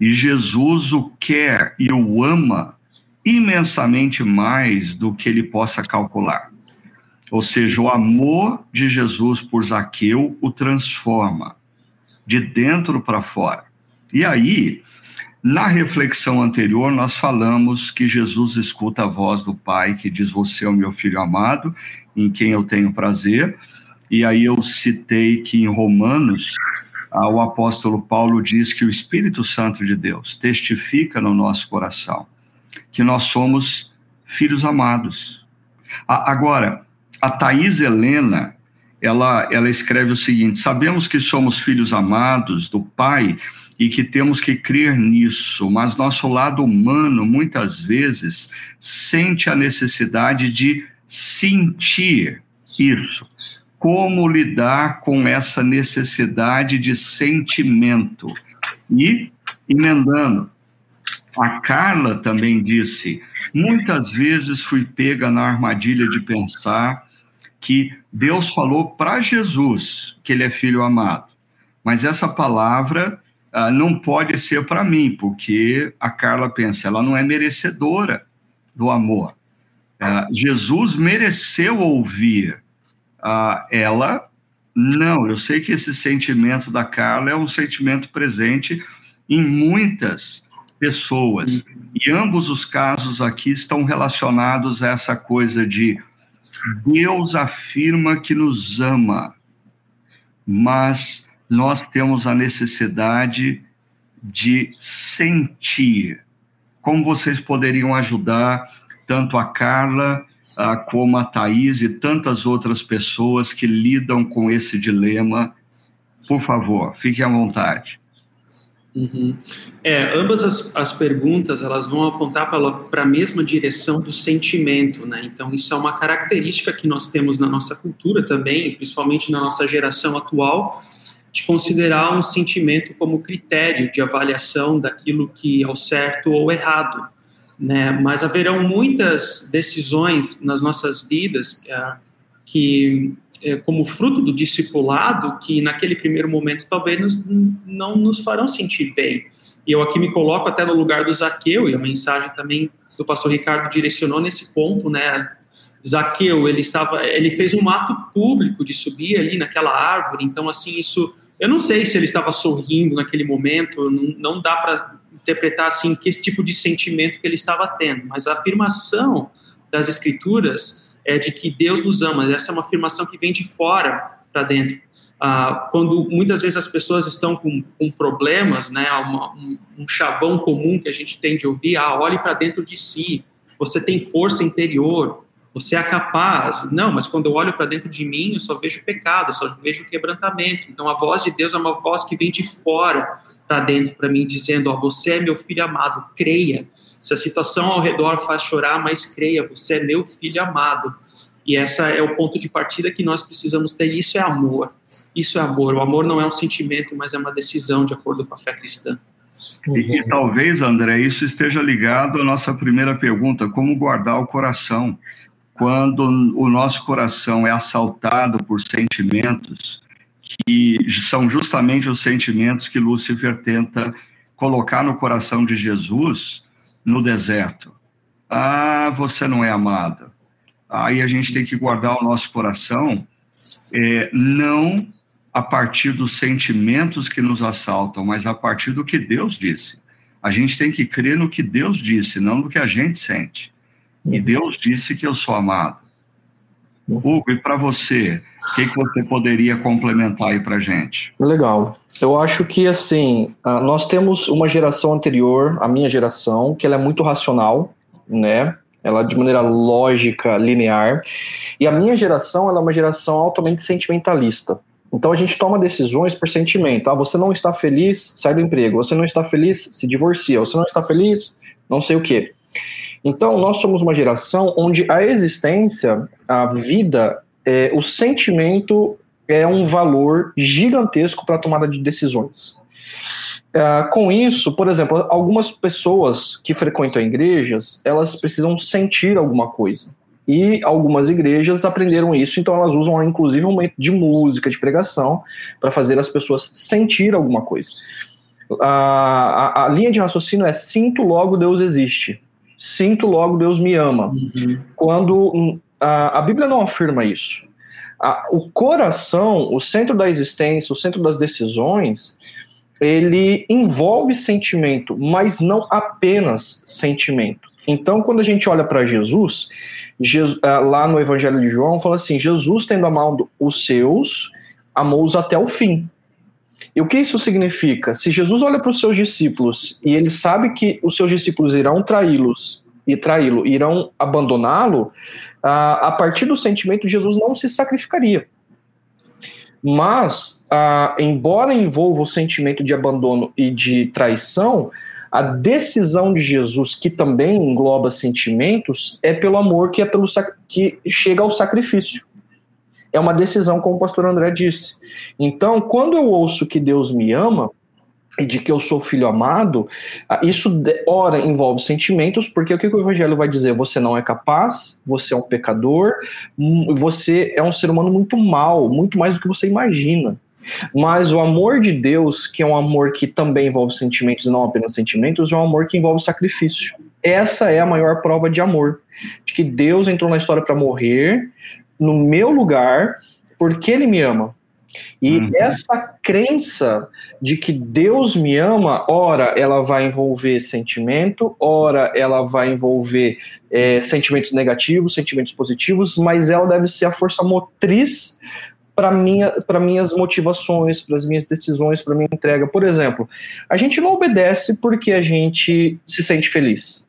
E Jesus o quer e o ama imensamente mais do que ele possa calcular. Ou seja, o amor de Jesus por Zaqueu o transforma de dentro para fora. E aí, na reflexão anterior, nós falamos que Jesus escuta a voz do Pai que diz: Você é o meu filho amado, em quem eu tenho prazer. E aí eu citei que em Romanos, ah, o apóstolo Paulo diz que o Espírito Santo de Deus testifica no nosso coração que nós somos filhos amados. Agora, a Thais Helena, ela, ela escreve o seguinte: sabemos que somos filhos amados do Pai e que temos que crer nisso, mas nosso lado humano muitas vezes sente a necessidade de sentir isso. Como lidar com essa necessidade de sentimento? E, emendando, a Carla também disse: muitas vezes fui pega na armadilha de pensar que Deus falou para Jesus que ele é filho amado. Mas essa palavra uh, não pode ser para mim, porque a Carla pensa, ela não é merecedora do amor. Uh, Jesus mereceu ouvir uh, ela. Não, eu sei que esse sentimento da Carla é um sentimento presente em muitas pessoas. E ambos os casos aqui estão relacionados a essa coisa de Deus afirma que nos ama, mas nós temos a necessidade de sentir. Como vocês poderiam ajudar tanto a Carla uh, como a Thaís e tantas outras pessoas que lidam com esse dilema? Por favor, fiquem à vontade. Uhum. É, ambas as, as, perguntas elas vão apontar para a mesma direção do sentimento, né? Então isso é uma característica que nós temos na nossa cultura também, principalmente na nossa geração atual, de considerar um sentimento como critério de avaliação daquilo que é o certo ou errado, né? Mas haverão muitas decisões nas nossas vidas é, que como fruto do discipulado que naquele primeiro momento talvez nos, não nos farão sentir bem. E eu aqui me coloco até no lugar do Zaqueu, e a mensagem também do pastor Ricardo direcionou nesse ponto, né? Zaqueu, ele estava, ele fez um ato público de subir ali naquela árvore, então assim, isso, eu não sei se ele estava sorrindo naquele momento, não, não dá para interpretar assim que esse tipo de sentimento que ele estava tendo, mas a afirmação das escrituras é de que Deus nos ama. Essa é uma afirmação que vem de fora para dentro. ah, quando muitas vezes as pessoas estão com, com problemas, né, uma, um, um, chavão comum que a gente tem de ouvir, ah, olhe para dentro de si, você tem força interior, você é capaz. Não, mas quando eu olho para dentro de mim, eu só vejo pecado, só vejo quebrantamento. Então a voz de Deus é uma voz que vem de fora para dentro para mim, dizendo: ó, você é meu filho amado, creia. Se a situação ao redor faz chorar, mas creia, você é meu filho amado. E essa é o ponto de partida que nós precisamos ter. Isso é amor. Isso é amor. O amor não é um sentimento, mas é uma decisão de acordo com a fé cristã. E, e, talvez, André, isso esteja ligado à nossa primeira pergunta: como guardar o coração? Quando o nosso coração é assaltado por sentimentos que são justamente os sentimentos que Lúcifer tenta colocar no coração de Jesus no deserto. Ah, você não é amado. Aí a gente tem que guardar o nosso coração, é, não a partir dos sentimentos que nos assaltam, mas a partir do que Deus disse. A gente tem que crer no que Deus disse, não no que a gente sente. E. Deus disse que eu sou amado. Hugo, e para você, o que, que você poderia complementar aí para gente? Legal. Eu acho que, assim, ah, nós temos uma geração anterior, a minha geração, que ela é muito racional, né? Ela de maneira lógica, linear. E a minha geração, ela é uma geração altamente sentimentalista. Então a gente toma decisões por sentimento. Ah, você não está feliz, sai do emprego. Você não está feliz, se divorcia. Você não está feliz, não sei o quê. Então nós somos uma geração onde a existência, a vida, é, o sentimento é um valor gigantesco para a tomada de decisões. Uh, com isso, por exemplo, algumas pessoas que frequentam igrejas, elas precisam sentir alguma coisa. E algumas igrejas aprenderam isso, então elas usam inclusive um momento de música, de pregação, para fazer as pessoas sentir alguma coisa. Uh, a, a, linha de raciocínio é sinto logo Deus existe. Sinto logo Deus me ama. Uhum. Quando hum, a, a Bíblia não afirma isso. A, o coração, o centro da existência, o centro das decisões, ele envolve sentimento, mas não apenas sentimento. Então, quando a gente olha para Jesus, Jesus, ah, lá no Evangelho de João, fala assim: Jesus, tendo amado os seus, amou-os até o fim. E o que isso significa? Se Jesus olha para os seus discípulos e ele sabe que os seus discípulos irão traí-los e traí-lo, irão abandoná-lo, a partir do sentimento, Jesus não se sacrificaria. Mas, embora envolva o sentimento de abandono e de traição, a decisão de Jesus, que também engloba sentimentos, é pelo amor que é pelo que chega ao sacrifício. É uma decisão, como o pastor André disse. Então, quando eu ouço que Deus me ama, e de que eu sou filho amado, ah, isso ora envolve sentimentos, porque o que o evangelho vai dizer? Você não é capaz, você é um pecador, hum, você é um ser humano muito mal, muito mais do que você imagina. Mas o amor de Deus, que é um amor que também envolve sentimentos e não apenas sentimentos, é um amor que envolve sacrifício. Essa é a maior prova de amor, de que Deus entrou na história para morrer no meu lugar, porque ele me ama. E uhum. essa crença de que Deus me ama, ora ela vai envolver sentimento, ora ela vai envolver é, sentimentos negativos, sentimentos positivos, mas ela deve ser a força motriz para minha, minhas motivações, para as minhas decisões, para minha entrega. Por exemplo, a gente não obedece porque a gente se sente feliz.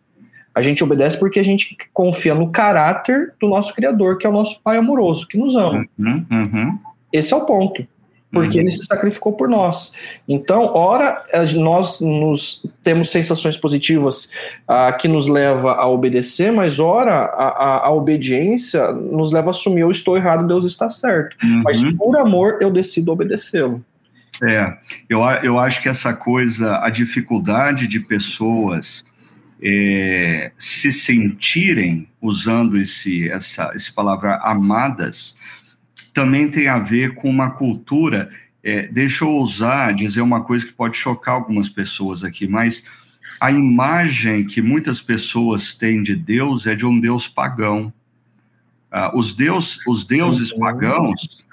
A gente obedece porque a gente confia no caráter do nosso Criador, que é o nosso Pai amoroso, que nos ama. Uhum, uhum. Esse é o ponto. Porque uhum. ele se sacrificou por nós. Então, ora, nós nos temos sensações positivas uh, que nos leva a obedecer, mas ora, a, a, a, obediência nos leva a assumir: eu estou errado, Deus está certo. Uhum. Mas por amor, eu decido obedecê-lo. É, eu, eu acho que essa coisa, a dificuldade de pessoas é, se sentirem, usando esse, essa, esse palavra amadas, também tem a ver com uma cultura. É, deixa eu ousar dizer uma coisa que pode chocar algumas pessoas aqui, mas a imagem que muitas pessoas têm de Deus é de um Deus pagão. Ah, os, deus, os deuses uhum. pagãos,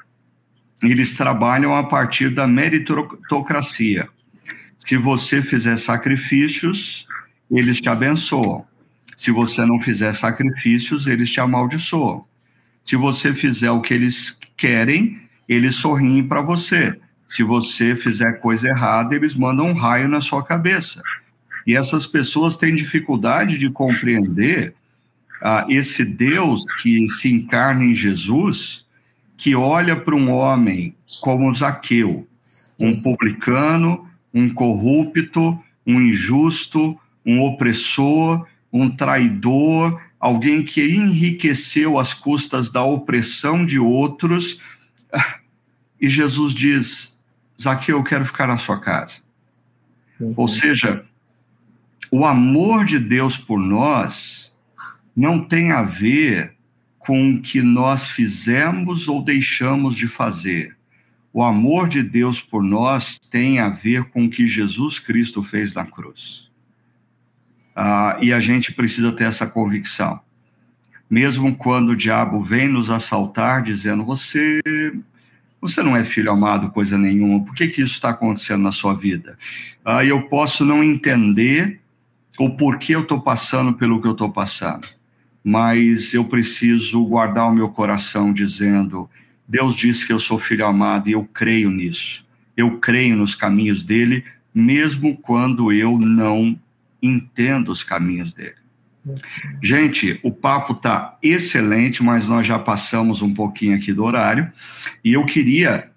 eles trabalham a partir da meritocracia. Se você fizer sacrifícios, eles te abençoam. Se você não fizer sacrifícios, eles te amaldiçoam. Se você fizer o que eles querem, eles sorriem para você. Se você fizer coisa errada, eles mandam um raio na sua cabeça. E essas pessoas têm dificuldade de compreender ah, esse Deus que se encarna em Jesus, que olha para um homem como Zaqueu, um publicano, um corrupto, um injusto, um opressor, um traidor, alguém que enriqueceu às custas da opressão de outros. E Jesus diz: Zaqueu, eu quero ficar na sua casa. Uhum. Ou seja, o amor de Deus por nós não tem a ver com o que nós fizemos ou deixamos de fazer. O amor de Deus por nós tem a ver com o que Jesus Cristo fez na cruz. Ah, e a gente precisa ter essa convicção. Mesmo quando o diabo vem nos assaltar dizendo: Você você não é filho amado, coisa nenhuma. Por que, que isso está acontecendo na sua vida? Ah, eu posso não entender o porquê eu estou passando pelo que eu estou passando, mas eu preciso guardar o meu coração dizendo: Deus disse que eu sou filho amado e eu creio nisso. Eu creio nos caminhos dele, mesmo quando eu não entendo os caminhos dele. Gente, o papo está excelente, mas nós já passamos um pouquinho aqui do horário. E eu queria,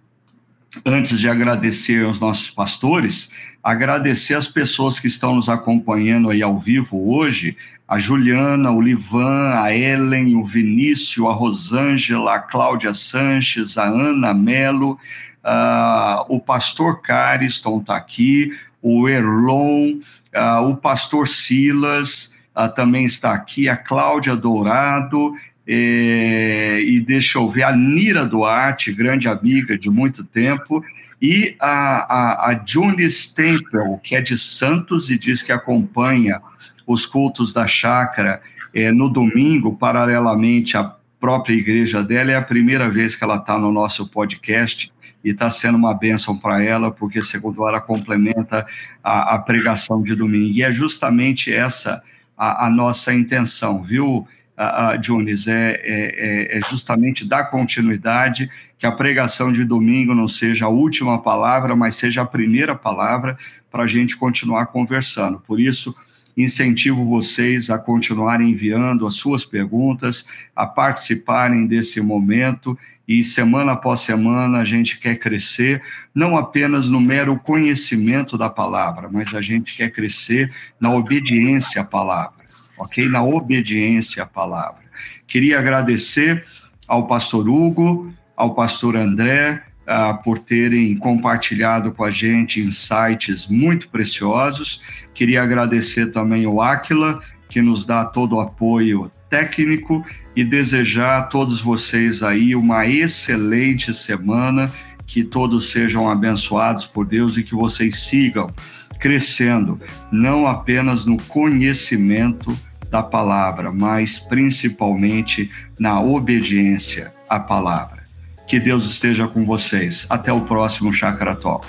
antes de agradecer aos nossos pastores, agradecer as pessoas que estão nos acompanhando aí ao vivo hoje, a Juliana, o Livan, a Ellen, o Vinícius, a Rosângela, a Cláudia Sanches, a Ana Melo, uh, o pastor Cariston está aqui, o Erlon, uh, o pastor Silas, uh, também está aqui, a Cláudia Dourado, é, e deixa eu ver, a Nira Duarte, grande amiga de muito tempo, e a, a, a June Stempel, que é de Santos e diz que acompanha os cultos da chácara é, no domingo, paralelamente à própria igreja dela, é a primeira vez que ela está no nosso podcast e está sendo uma bênção para ela, porque, segundo ela, complementa a, a, pregação de domingo. E é justamente essa a, a nossa intenção, viu? a, Jones, é, é, é, justamente dar continuidade, que a pregação de domingo não seja a última palavra, mas seja a primeira palavra para a gente continuar conversando. Por isso, incentivo vocês a continuarem enviando as suas perguntas, a participarem desse momento e semana após semana a gente quer crescer, não apenas no mero conhecimento da palavra, mas a gente quer crescer na obediência à palavra, ok? Na obediência à palavra. Queria agradecer ao pastor Hugo, ao pastor André, uh, por terem compartilhado com a gente insights muito preciosos. Queria agradecer também ao Aquila, que nos dá todo o apoio técnico e desejar a todos vocês aí uma excelente semana, que todos sejam abençoados por Deus e que vocês sigam crescendo, não apenas no conhecimento da palavra, mas principalmente na obediência à palavra. Que Deus esteja com vocês. Até o próximo Chakra Talk.